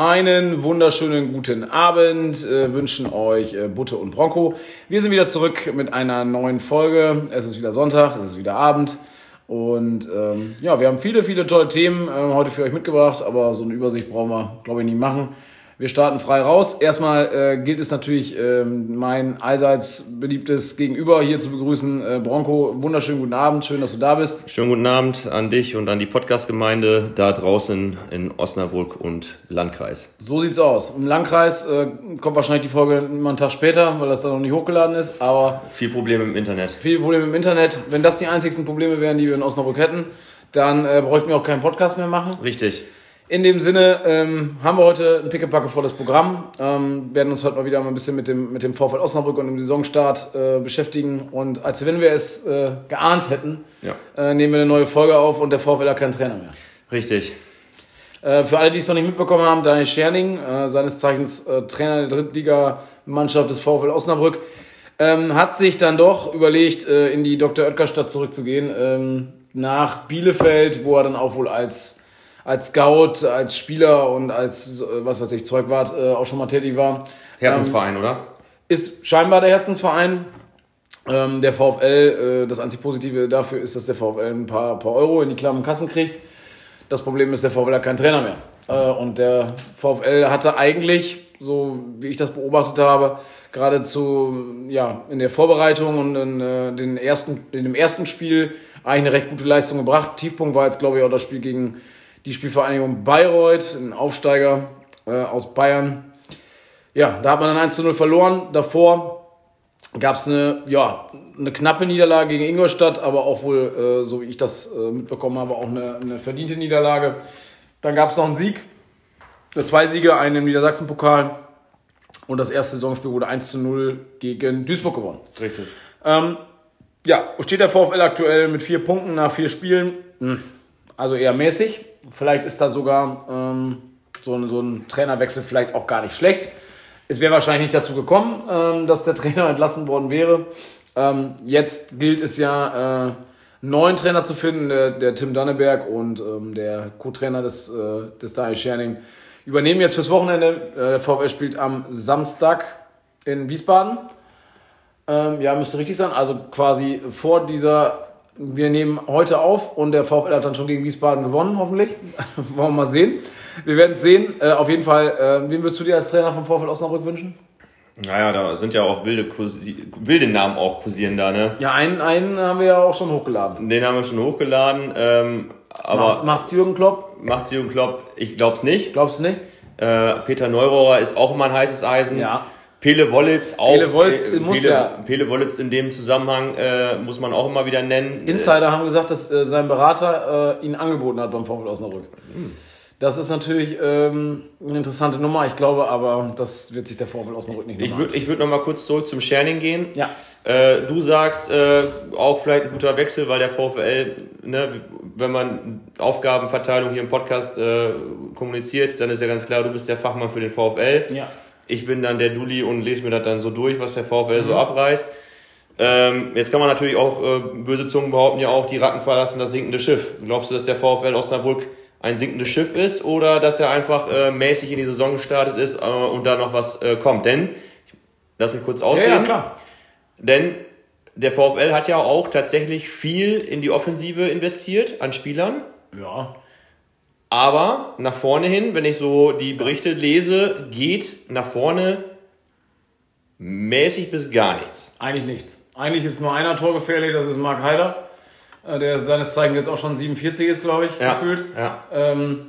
Einen wunderschönen guten Abend äh, wünschen euch äh, Butte und Bronco. Wir sind wieder zurück mit einer neuen Folge. Es ist wieder Sonntag, es ist wieder Abend. Und ähm, ja, wir haben viele, viele tolle Themen äh, heute für euch mitgebracht, aber so eine Übersicht brauchen wir, glaube ich, nicht machen. Wir starten frei raus. Erstmal äh, gilt es natürlich, äh, mein allseits beliebtes Gegenüber hier zu begrüßen. Äh, Bronco, wunderschönen guten Abend. Schön, dass du da bist. Schönen guten Abend an dich und an die Podcast-Gemeinde da draußen in Osnabrück und Landkreis. So sieht's aus. Im Landkreis äh, kommt wahrscheinlich die Folge immer einen Tag später, weil das dann noch nicht hochgeladen ist. Aber viel Probleme im Internet. Viele Probleme im Internet. Wenn das die einzigsten Probleme wären, die wir in Osnabrück hätten, dann äh, bräuchten wir auch keinen Podcast mehr machen. Richtig. In dem Sinne ähm, haben wir heute ein pickepackevolles Programm. Ähm, werden uns heute mal wieder mal ein bisschen mit dem, mit dem VfL Osnabrück und dem Saisonstart äh, beschäftigen. Und als wenn wir es äh, geahnt hätten, ja. äh, nehmen wir eine neue Folge auf und der VfL hat keinen Trainer mehr. Richtig. Äh, für alle, die es noch nicht mitbekommen haben, Daniel Scherning, äh, seines Zeichens äh, Trainer der Drittliga-Mannschaft des VfL Osnabrück, ähm, hat sich dann doch überlegt, in die Dr. Oetker-Stadt zurückzugehen, ähm, nach Bielefeld, wo er dann auch wohl als als Scout, als Spieler und als, was weiß ich, Zeugwart äh, auch schon mal tätig war. Herzensverein, ähm, oder? Ist scheinbar der Herzensverein. Ähm, der VfL, äh, das einzig Positive dafür ist, dass der VfL ein paar, paar Euro in die klammen Kassen kriegt. Das Problem ist, der VfL hat keinen Trainer mehr. Äh, und der VfL hatte eigentlich, so wie ich das beobachtet habe, geradezu ja, in der Vorbereitung und in, äh, den ersten, in dem ersten Spiel eigentlich eine recht gute Leistung gebracht. Tiefpunkt war jetzt, glaube ich, auch das Spiel gegen die Spielvereinigung Bayreuth, ein Aufsteiger äh, aus Bayern. Ja, da hat man dann 1 zu 0 verloren. Davor gab es eine, ja, eine knappe Niederlage gegen Ingolstadt, aber auch wohl, äh, so wie ich das äh, mitbekommen habe, auch eine, eine verdiente Niederlage. Dann gab es noch einen Sieg, äh, zwei Siege, einen im Niedersachsen-Pokal. Und das erste Saisonspiel wurde 1 zu 0 gegen Duisburg gewonnen. Richtig. Ähm, ja, steht der VfL aktuell mit vier Punkten nach vier Spielen. Hm, also eher mäßig. Vielleicht ist da sogar ähm, so, ein, so ein Trainerwechsel vielleicht auch gar nicht schlecht. Es wäre wahrscheinlich nicht dazu gekommen, ähm, dass der Trainer entlassen worden wäre. Ähm, jetzt gilt es ja, äh, einen neuen Trainer zu finden, der, der Tim Danneberg und ähm, der Co-Trainer des, äh, des Daniel Scherning übernehmen jetzt fürs Wochenende. Äh, der VfL spielt am Samstag in Wiesbaden. Ähm, ja, müsste richtig sein. Also quasi vor dieser wir nehmen heute auf und der VfL hat dann schon gegen Wiesbaden gewonnen, hoffentlich. Wollen wir mal sehen. Wir werden es sehen. Äh, auf jeden Fall, äh, wen würdest du dir als Trainer vom VfL Osnabrück wünschen? Naja, da sind ja auch wilde, wilde Namen auch kursieren da, ne? Ja, einen, einen haben wir ja auch schon hochgeladen. Den haben wir schon hochgeladen. Ähm, aber Macht, macht's Jürgen Klopp? Macht's Jürgen Klopp? Ich glaub's nicht. Glaubst du nicht? Äh, Peter Neurohrer ist auch immer ein heißes Eisen. Ja. Pele Wollitz auch. Pele Wollitz äh, muss Pele, ja. Pele Wollitz in dem Zusammenhang äh, muss man auch immer wieder nennen. Insider haben gesagt, dass äh, sein Berater äh, ihn angeboten hat beim VfL Osnabrück. Hm. Das ist natürlich ähm, eine interessante Nummer. Ich glaube aber, das wird sich der VfL Osnabrück nicht Ich würde ich würd noch mal kurz zurück zum Scherning gehen. Ja. Äh, du sagst, äh, auch vielleicht ein guter Wechsel, weil der VfL, ne, wenn man Aufgabenverteilung hier im Podcast äh, kommuniziert, dann ist ja ganz klar, du bist der Fachmann für den VfL. Ja ich bin dann der Dulli und lese mir das dann so durch, was der VfL mhm. so abreißt. Ähm, jetzt kann man natürlich auch, äh, böse Zungen behaupten ja auch, die Ratten verlassen das sinkende Schiff. Glaubst du, dass der VfL Osnabrück ein sinkendes Schiff ist oder dass er einfach äh, mäßig in die Saison gestartet ist äh, und da noch was äh, kommt? Denn, lass mich kurz ausreden. Ja, ja, klar. Denn der VfL hat ja auch tatsächlich viel in die Offensive investiert an Spielern. Ja. Aber nach vorne hin, wenn ich so die Berichte lese, geht nach vorne mäßig bis gar nichts. Eigentlich nichts. Eigentlich ist nur einer torgefährlich, das ist Marc Heider, äh, der seines Zeichen jetzt auch schon 47 ist, glaube ich, ja, gefühlt. Ja. Ähm,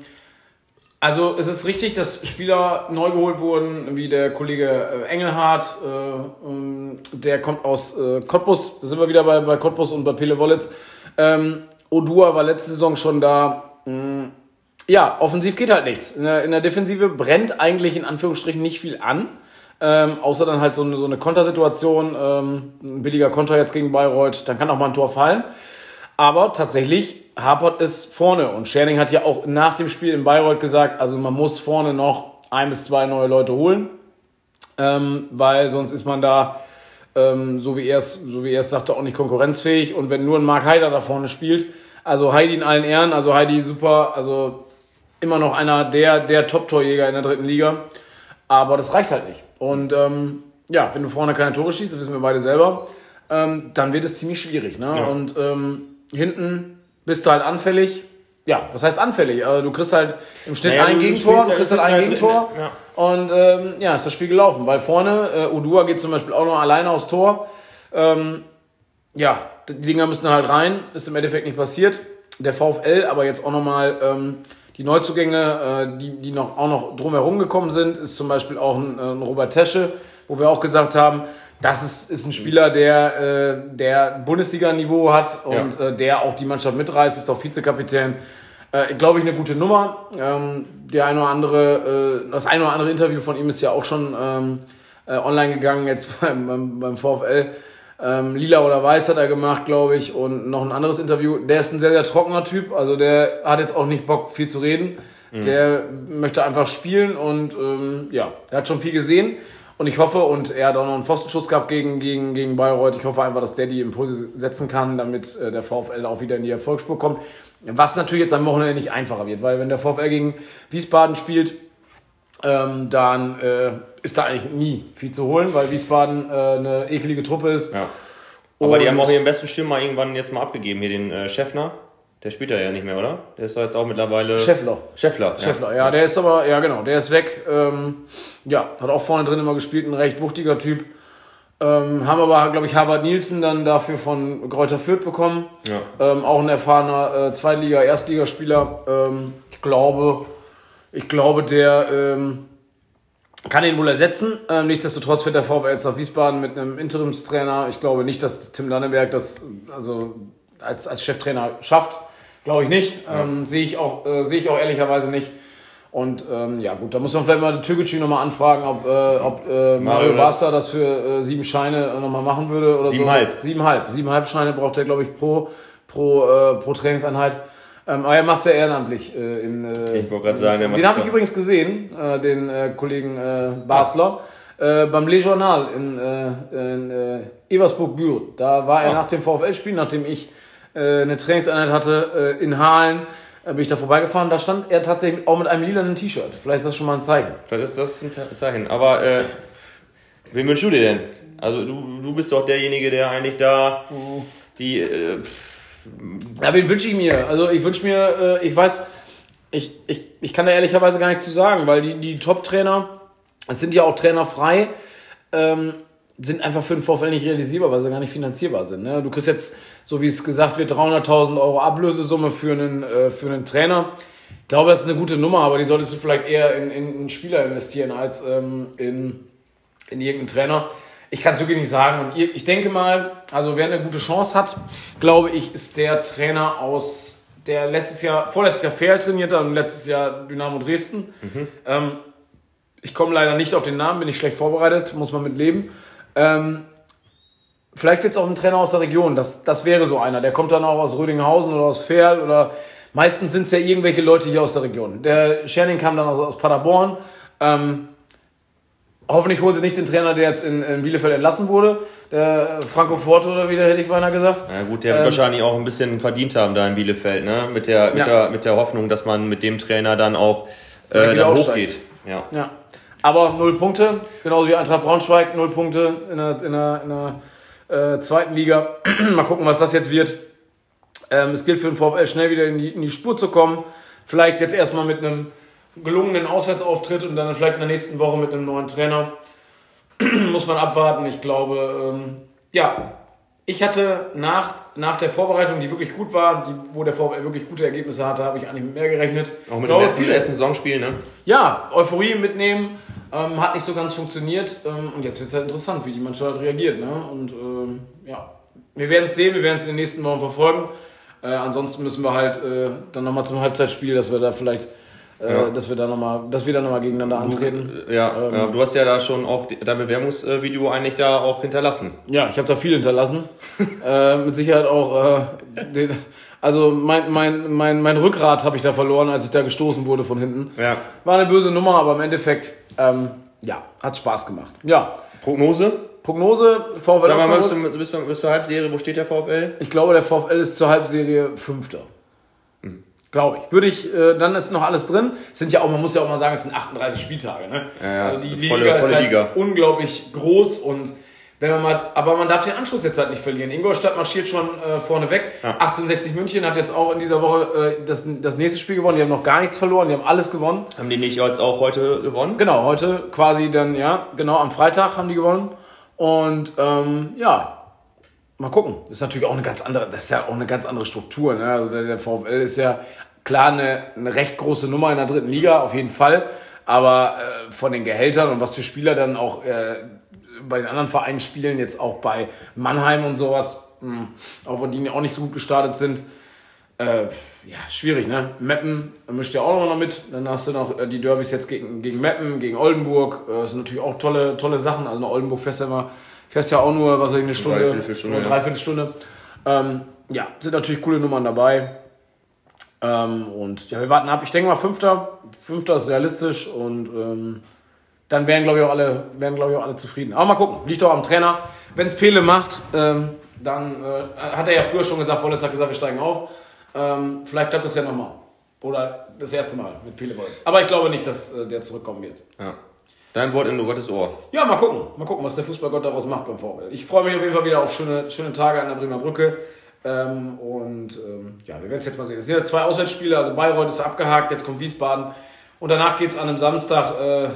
also es ist richtig, dass Spieler neu geholt wurden, wie der Kollege äh, Engelhardt, äh, ähm, der kommt aus äh, Cottbus, da sind wir wieder bei, bei Cottbus und bei Pele Wollitz. Ähm, Odua war letzte Saison schon da. Mh, mm, ja, offensiv geht halt nichts. In der, in der Defensive brennt eigentlich in Anführungsstrichen nicht viel an. Ähm, außer dann halt so eine, so eine Kontersituation, ähm, ein billiger Konter jetzt gegen Bayreuth, dann kann auch mal ein Tor fallen. Aber tatsächlich hapert es vorne. Und Scherning hat ja auch nach dem Spiel in Bayreuth gesagt, also man muss vorne noch ein bis zwei neue Leute holen, ähm, weil sonst ist man da, ähm, so wie er es so wie er es sagte, auch nicht konkurrenzfähig. Und wenn nur ein Mark Heider da vorne spielt, also Heidi in allen Ehren, also Heidi super, also immer noch einer der, der Top-Torjäger in der dritten Liga. Aber das reicht halt nicht. Und ähm, ja, wenn du vorne keine Tore schießt, das wissen wir beide selber, ähm, dann wird es ziemlich schwierig. Ne? Ja. Und ähm, hinten bist du halt anfällig. Ja, was heißt anfällig? Also du kriegst halt im Schnitt Naja, ein Gegentor, du kriegst halt ein Gegentor. ja. Und ähm, ja, ist das Spiel gelaufen. Weil vorne, äh, Udua geht zum Beispiel auch noch alleine aufs Tor. Ähm, ja, die Dinger müssen halt rein. Ist im Endeffekt nicht passiert. Der VfL, aber jetzt auch nochmal ähm, die Neuzugänge, äh, die, die noch, auch noch drumherum gekommen sind, ist zum Beispiel auch ein, äh, ein Robert Tesche, wo wir auch gesagt haben, das ist, ist ein Spieler, der, äh, der Bundesliga-Niveau hat und äh, der auch die Mannschaft mitreißt, ist auch Vizekapitän. Äh, glaube ich, eine gute Nummer. Ähm, der eine oder andere, äh, das eine oder andere Interview von ihm ist ja auch schon ähm, äh, online gegangen, jetzt beim, beim, beim VfL. Ähm, Lila oder Weiß hat er gemacht, glaube ich, und noch ein anderes Interview. Der ist ein sehr, sehr trockener Typ, also der hat jetzt auch nicht Bock, viel zu reden. Der möchte einfach spielen und ähm, ja, er hat schon viel gesehen. Und ich hoffe, und er hat auch noch einen Pfostenschuss gehabt gegen, gegen, gegen Bayreuth. Ich hoffe einfach, dass der die Impulse setzen kann, damit äh, der VfL auch wieder in die Erfolgsspur kommt. Was natürlich jetzt am Wochenende nicht einfacher wird, weil wenn der VfL gegen Wiesbaden spielt, ähm, dann äh, ist da eigentlich nie viel zu holen, weil Wiesbaden äh, eine ekelige Truppe ist. Ja. Aber die haben auch ihren besten Stürmer irgendwann jetzt mal abgegeben, hier den äh, Schäffner. Der spielt ja nicht mehr, oder? Der ist doch jetzt auch mittlerweile. Scheffler. Schäffler. Scheffler, ja, der ist aber, ja genau, der ist weg. Ähm, ja, hat auch vorne drin immer gespielt, ein recht wuchtiger Typ. Ähm, haben aber, glaube ich, Harvard Nielsen dann dafür von Kräuter Fürth bekommen. Ja. Ähm, auch ein erfahrener äh, Zweitliga-, Erstligaspieler. Ähm, ich glaube, ich glaube, der ähm, kann ihn wohl ersetzen. Ähm, nichtsdestotrotz wird der VfL jetzt nach Wiesbaden mit einem Interimstrainer. Ich glaube nicht, dass Tim Lanneberg das also als, als Cheftrainer schafft. Glaube ich nicht. Ähm, Sehe ich, auch äh, sehe ich auch ehrlicherweise nicht. Und ähm, ja gut, da muss man vielleicht mal Türkgücü nochmal anfragen, ob, äh, ob äh, Mario Basta das für äh, sieben Scheine nochmal machen würde. Oder Siebenhalb. So. Siebenhalb. Siebenhalb Scheine braucht er, glaube ich, pro, pro, äh, pro Trainingseinheit. Ähm, aber er macht es ja ehrenamtlich. Äh, in, äh, Ich wollte gerade sagen, der macht den habe ich übrigens gesehen, äh, den äh, Kollegen äh, Basler, äh, beim Le Journal in, in Eversburg-Büren. Da war er Ah. nach dem VfL-Spiel, nachdem ich eine Trainingseinheit hatte in Halen, bin ich da vorbeigefahren. Da stand er tatsächlich auch mit einem lilanen T-Shirt. Vielleicht ist das schon mal ein Zeichen. Vielleicht ist das ein Zeichen. Aber äh, wen wünschst du dir denn? Also du, du bist doch derjenige, der eigentlich da die. Äh, Ja, wen wünsche ich mir? Also ich wünsche mir, äh, ich weiß, ich, ich, ich kann da ehrlicherweise gar nichts zu sagen, weil die, die Top-Trainer, es sind ja auch Trainer frei, ähm, sind einfach für den VfL nicht realisierbar, weil sie gar nicht finanzierbar sind. Ne? Du kriegst jetzt, so wie es gesagt wird, 300.000 Euro Ablösesumme für einen, äh, für einen Trainer. Ich glaube, das ist eine gute Nummer, aber die solltest du vielleicht eher in, in einen Spieler investieren als ähm, in, in irgendeinen Trainer. Ich kann es wirklich nicht sagen. Und ich denke mal, also wer eine gute Chance hat, glaube ich, ist der Trainer aus, der letztes Jahr, vorletztes Jahr Fair trainiert hat und letztes Jahr Dynamo Dresden. Ähm, ich komme leider nicht auf den Namen, bin ich schlecht vorbereitet, muss man mit leben. Ähm, vielleicht wird es auch ein Trainer aus der Region, das, das wäre so einer. Der kommt dann auch aus Rödinghausen oder aus Ferl oder meistens sind es ja irgendwelche Leute hier aus der Region. Der Scherning kam dann aus, aus Paderborn. Ähm, hoffentlich holen sie nicht den Trainer, der jetzt in, in Bielefeld entlassen wurde. Der Franco Forte oder wie der hätte ich beinahe gesagt. na gut, der wird wahrscheinlich auch ein bisschen verdient haben da in Bielefeld, ne? Mit der, mit Ja. der, mit der Hoffnung, dass man mit dem Trainer dann auch äh, wieder dann hochgeht. Ja. Ja. Aber null Punkte, genauso wie Eintracht Braunschweig, null Punkte in der, in der, in der äh, zweiten Liga. Mal gucken, was das jetzt wird. Ähm, es gilt für den VfL schnell wieder in die, in die Spur zu kommen. Vielleicht jetzt erstmal mit einem gelungenen Auswärtsauftritt und dann vielleicht in der nächsten Woche mit einem neuen Trainer. Muss man abwarten. Ich glaube, ähm, ja, ich hatte nach, nach der Vorbereitung, die wirklich gut war, die, wo der VfL wirklich gute Ergebnisse hatte, habe ich eigentlich mit mehr gerechnet. Auch mit glaube, dem ersten, viele- ersten Saisonspiel, ne? ja, Euphorie mitnehmen, ähm, hat nicht so ganz funktioniert. Ähm, und jetzt wird es halt interessant, wie die Mannschaft halt reagiert. Ne? Und ähm, ja, wir werden es sehen, wir werden es in den nächsten Wochen verfolgen. Äh, ansonsten müssen wir halt äh, dann nochmal zum Halbzeitspiel, dass wir da vielleicht, Ja. dass wir da nochmal, dass wir da nochmal gegeneinander antreten. Ja, Ähm. ja, du hast ja da schon auch dein Bewerbungsvideo eigentlich da auch hinterlassen. Ja, ich habe da viel hinterlassen. äh, mit Sicherheit auch, äh, den, also mein, mein, mein, mein Rückgrat habe ich da verloren, als ich da gestoßen wurde von hinten. Ja. War eine böse Nummer, aber im Endeffekt, ähm, ja, hat Spaß gemacht. Ja, Prognose? Prognose, VfL Sag mal, bist du, bist, du, bist du Halbserie, wo steht der VfL? Ich glaube, der VfL ist zur Halbserie Fünfter. Glaube ich. Würde ich, äh, dann ist noch alles drin. Es sind ja auch, man muss ja auch mal sagen, es sind 38 Spieltage. Ne? Ja, ja, also die volle- Liga ist volle halt Liga. unglaublich groß und wenn man mal, aber man darf den Anschluss jetzt halt nicht verlieren. Ingolstadt marschiert schon äh, vorne weg. Ja. 1860 München hat jetzt auch in dieser Woche äh, das, das nächste Spiel gewonnen. Die haben noch gar nichts verloren, die haben alles gewonnen. Haben die nicht jetzt auch heute gewonnen? Genau, heute quasi dann, ja, genau am Freitag haben die gewonnen. Und ähm, ja, mal gucken. Ist natürlich auch eine ganz andere, das ist ja auch eine ganz andere Struktur. Ne? Also der, der VfL ist ja klar eine, eine recht große Nummer in der dritten Liga, auf jeden Fall. Aber äh, von den Gehältern und was für Spieler dann auch äh, bei den anderen Vereinen spielen, jetzt auch bei Mannheim und sowas, mh, auch wenn die auch nicht so gut gestartet sind, äh, ja, schwierig, ne? Meppen mischt ja auch noch mit. Dann hast du noch äh, die Derbys jetzt gegen, gegen Meppen, gegen Oldenburg. Äh, Das sind natürlich auch tolle, tolle Sachen. Also nach Oldenburg fährst du immer, fährst ja auch nur, was weiß ich, eine Stunde, Dreiviertelstunde, oder ja. Dreiviertelstunde. Ähm, ja, sind natürlich coole Nummern dabei. Ähm, und ja, wir warten ab. Ich denke mal, Fünfter. Fünfter ist realistisch und ähm, dann wären, glaube ich, auch alle, wären, glaube ich, auch alle zufrieden. Aber mal gucken, liegt doch am Trainer. Wenn es Pele macht, ähm, dann äh, hat er ja früher schon gesagt, hat gesagt, wir steigen auf. Ähm, vielleicht klappt das ja nochmal. Oder das erste Mal mit Pele. Aber ich glaube nicht, dass äh, der zurückkommen wird. Ja. Dein Wort in Gottes Ohr. Ja, mal gucken. Mal gucken, was der Fußballgott daraus macht beim VfL. Ich freue mich auf jeden Fall wieder auf schöne, schöne Tage an der Bremer Brücke. Ähm, und ähm, ja, wir werden es jetzt mal sehen. Es sind jetzt zwei Auswärtsspiele, also Bayreuth ist abgehakt, jetzt kommt Wiesbaden. Und danach geht es an einem Samstag, äh,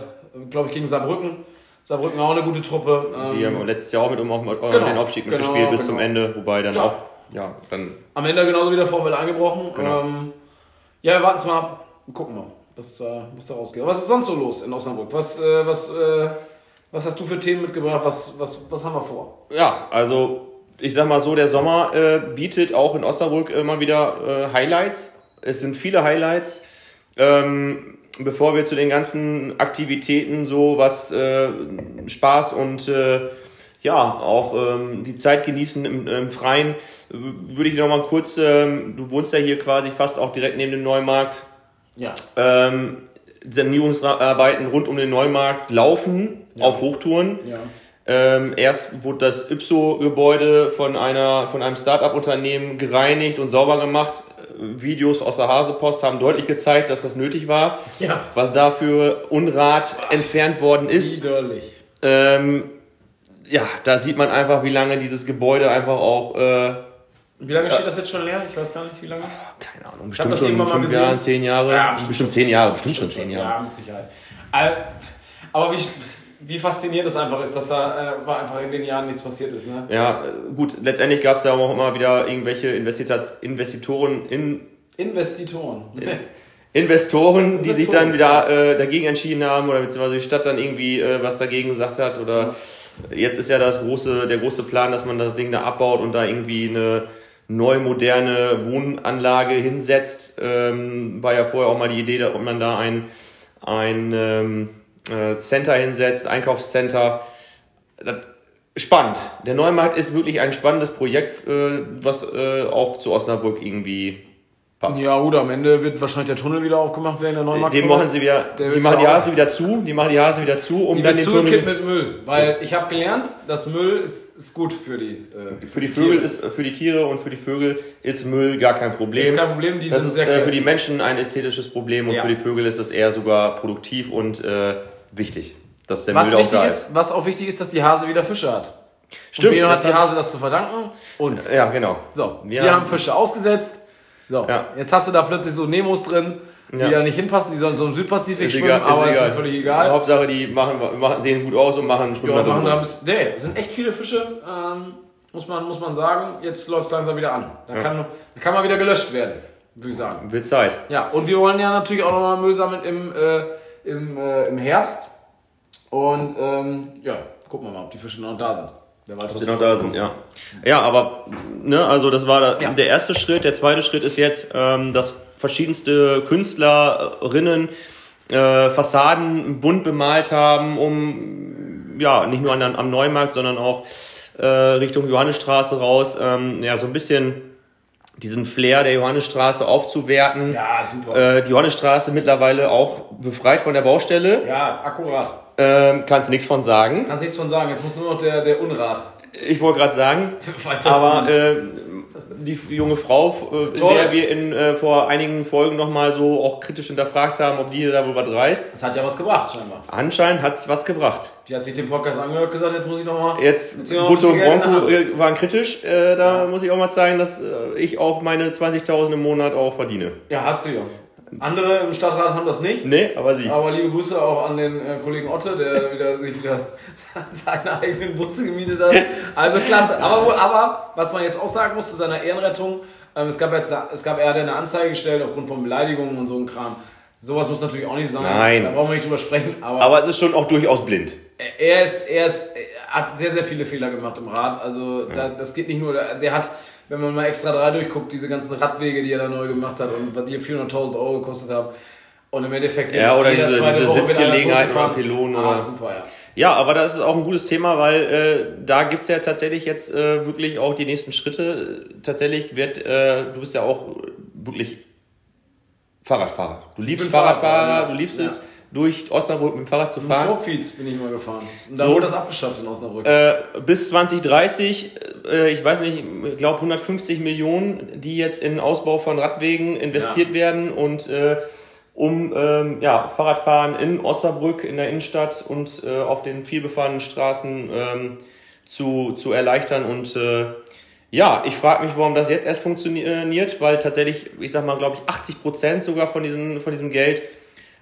glaube ich, gegen Saarbrücken. Saarbrücken auch eine gute Truppe. Ähm, Die haben letztes Jahr auch mit um, um, um Genau, den Aufstieg genau, mitgespielt bis genau. zum Ende, wobei dann Ja. auch, ja, dann am Ende genauso wie der VfL eingebrochen. Genau. Ähm, ja, wir warten es mal ab. Gucken mal, was da, was da rausgeht. Was ist sonst so los in Osnabrück? Was, äh, was, äh, was hast du für Themen mitgebracht? Was, was, was haben wir vor? Ja, also ich sag mal so, der Sommer äh, bietet auch in Osnabrück immer wieder äh, Highlights. Es sind viele Highlights. Ähm, bevor wir zu den ganzen Aktivitäten, so was äh, Spaß und äh, ja, auch ähm, die Zeit genießen im, im Freien, würde ich noch mal kurz, ähm, du wohnst ja hier quasi fast auch direkt neben dem Neumarkt, Ja. ähm, Sanierungsarbeiten rund um den Neumarkt laufen auf Hochtouren. Ja. Ähm, erst wurde das Ypso-Gebäude von, einer, von einem Start-up-Unternehmen gereinigt und sauber gemacht. Videos aus der Hasepost haben deutlich gezeigt, dass das nötig war. Ja. Was da für Unrat entfernt worden ist. Widerlich. Ähm, ja, da sieht man einfach, wie lange dieses Gebäude einfach auch, äh, Wie lange steht das jetzt schon leer? Ich weiß gar nicht, wie lange. keine Ahnung, bestimmt das schon fünf. Jahre, zehn Jahre. Ja, bestimmt, bestimmt zehn Jahre, bestimmt schon zehn Jahre. Ja, mit Sicherheit. Aber wie, wie faszinierend es einfach ist, dass da äh, einfach in den Jahren nichts passiert ist. Ne? Ja, äh, gut, letztendlich gab es da auch immer wieder irgendwelche Investitoren in, Investitoren. Investoren, die sich dann wieder äh, dagegen entschieden haben oder beziehungsweise die Stadt dann irgendwie äh, was dagegen gesagt hat oder jetzt ist ja das große, der große Plan, dass man das Ding da abbaut und da irgendwie eine neu moderne Wohnanlage hinsetzt. Ähm, war ja vorher auch mal die Idee, ob man da ein, ein ähm, äh, Center hinsetzt, Einkaufscenter. Das, spannend. Der Neumarkt ist wirklich ein spannendes Projekt, äh, was äh, auch zu Osnabrück irgendwie passt. Ja, gut, am Ende wird wahrscheinlich der Tunnel wieder aufgemacht werden, der Neumarkt. Den machen sie wieder, Der die machen die Hase wieder zu, die machen die Hase wieder zu, um Die dann den Tunnel, mit Müll. Weil ich habe gelernt, dass Müll ist, ist gut für die äh, für die Vögel Tiere. ist, für die Tiere und für die Vögel ist Müll gar kein Problem. Ist kein Problem, die das sind ist sehr äh, für die. Menschen ein ästhetisches Problem und Ja. für die Vögel ist das eher sogar produktiv und äh, wichtig, dass der Was Müll auch wichtig da ist, was auch wichtig ist, dass die Hase wieder Fische hat. Stimmt, Und wem hat die Hase das zu verdanken? Uns. Ja, genau. So, wir, Wir haben haben- Fische ausgesetzt. So, Ja. jetzt hast du da plötzlich so Nemos drin, die Ja. da nicht hinpassen, die sollen so im Südpazifik Ist schwimmen, egal, aber ist ist mir völlig egal. Hauptsache, die machen, machen, sehen gut aus und machen schwimmen Ja, machen da bis, nee, es sind echt viele Fische, ähm, muss, man, muss man sagen. Jetzt läuft es langsam wieder an. Da, Ja. kann, da kann mal wieder gelöscht werden, würde ich sagen. Wird Zeit. Ja, und wir wollen ja natürlich auch nochmal Müll sammeln im, äh, im, äh, im Herbst. Und ähm, ja, gucken wir mal, ob die Fische noch da sind. Wer weiß, Ob sie noch da sind, ja. Ja, aber, ne, also das war da, Ja. der erste Schritt. Der zweite Schritt ist jetzt, ähm, dass verschiedenste Künstlerinnen äh, Fassaden bunt bemalt haben, um, ja, nicht nur an, am Neumarkt, sondern auch äh, Richtung Johannesstraße raus, ähm, ja, so ein bisschen diesen Flair der Johannesstraße aufzuwerten. Ja, super. Äh, die Johannesstraße mittlerweile auch befreit von der Baustelle. Ja, akkurat. Ähm, kannst nichts von sagen. Kannst nichts von sagen. Jetzt muss nur noch der, der Unrat. Ich wollte gerade sagen, aber äh, die junge Frau, äh, der wir in, äh, vor einigen Folgen nochmal so auch kritisch hinterfragt haben, ob die da wohl was reißt. Das hat ja was gebracht, scheinbar. Anscheinend hat es was gebracht. Die hat sich den Podcast angehört gesagt, jetzt muss ich nochmal. Jetzt, Butto und Bronco äh, waren kritisch. Äh, da ja. muss ich auch mal zeigen, dass äh, ich auch meine 20.000 im Monat auch verdiene. Ja, hat sie ja. Andere im Stadtrat haben das nicht. Nee, aber sie. Aber liebe Grüße auch an den äh, Kollegen Otte, der wieder, sich wieder seine eigenen Busse gemietet hat. Also klasse. Aber, aber was man jetzt auch sagen muss zu seiner Ehrenrettung, ähm, es gab jetzt, es gab, er hat eine Anzeige gestellt aufgrund von Beleidigungen und so ein Kram. Sowas muss natürlich auch nicht sein. Nein. Da brauchen wir nicht drüber sprechen. Aber, aber es ist schon auch durchaus blind. Er ist, er ist, er hat sehr, sehr viele Fehler gemacht im Rad. Also ja. da, das geht nicht nur, der hat wenn man mal extra drei durchguckt, diese ganzen Radwege, die er da neu gemacht hat und was die 400.000 Euro gekostet haben. Und im Endeffekt ja, oder diese, diese Sitzgelegenheit oder Pylonen. Ah, super, ja. Ja, aber das ist auch ein gutes Thema, weil äh, da gibt's ja tatsächlich jetzt äh, wirklich auch die nächsten Schritte. Tatsächlich wird, äh, du bist ja auch wirklich Fahrradfahrer. Du liebst Fahrradfahrer, Fahrradfahrer, du liebst ja. es durch Osnabrück mit dem Fahrrad zu fahren. Smokefiets bin ich mal gefahren. Und da so, wurde das abgeschafft in Osnabrück. Äh, bis 2030, äh, ich weiß nicht, ich glaube 150 Millionen, die jetzt in Ausbau von Radwegen investiert ja. werden und äh, um ähm, ja, Fahrradfahren in Osnabrück, in der Innenstadt und äh, auf den vielbefahrenen Straßen ähm, zu, zu erleichtern. Und äh, ja, ich frage mich, warum das jetzt erst funktioniert, weil tatsächlich, ich sag mal, glaube ich, 80 Prozent sogar von diesem, von diesem Geld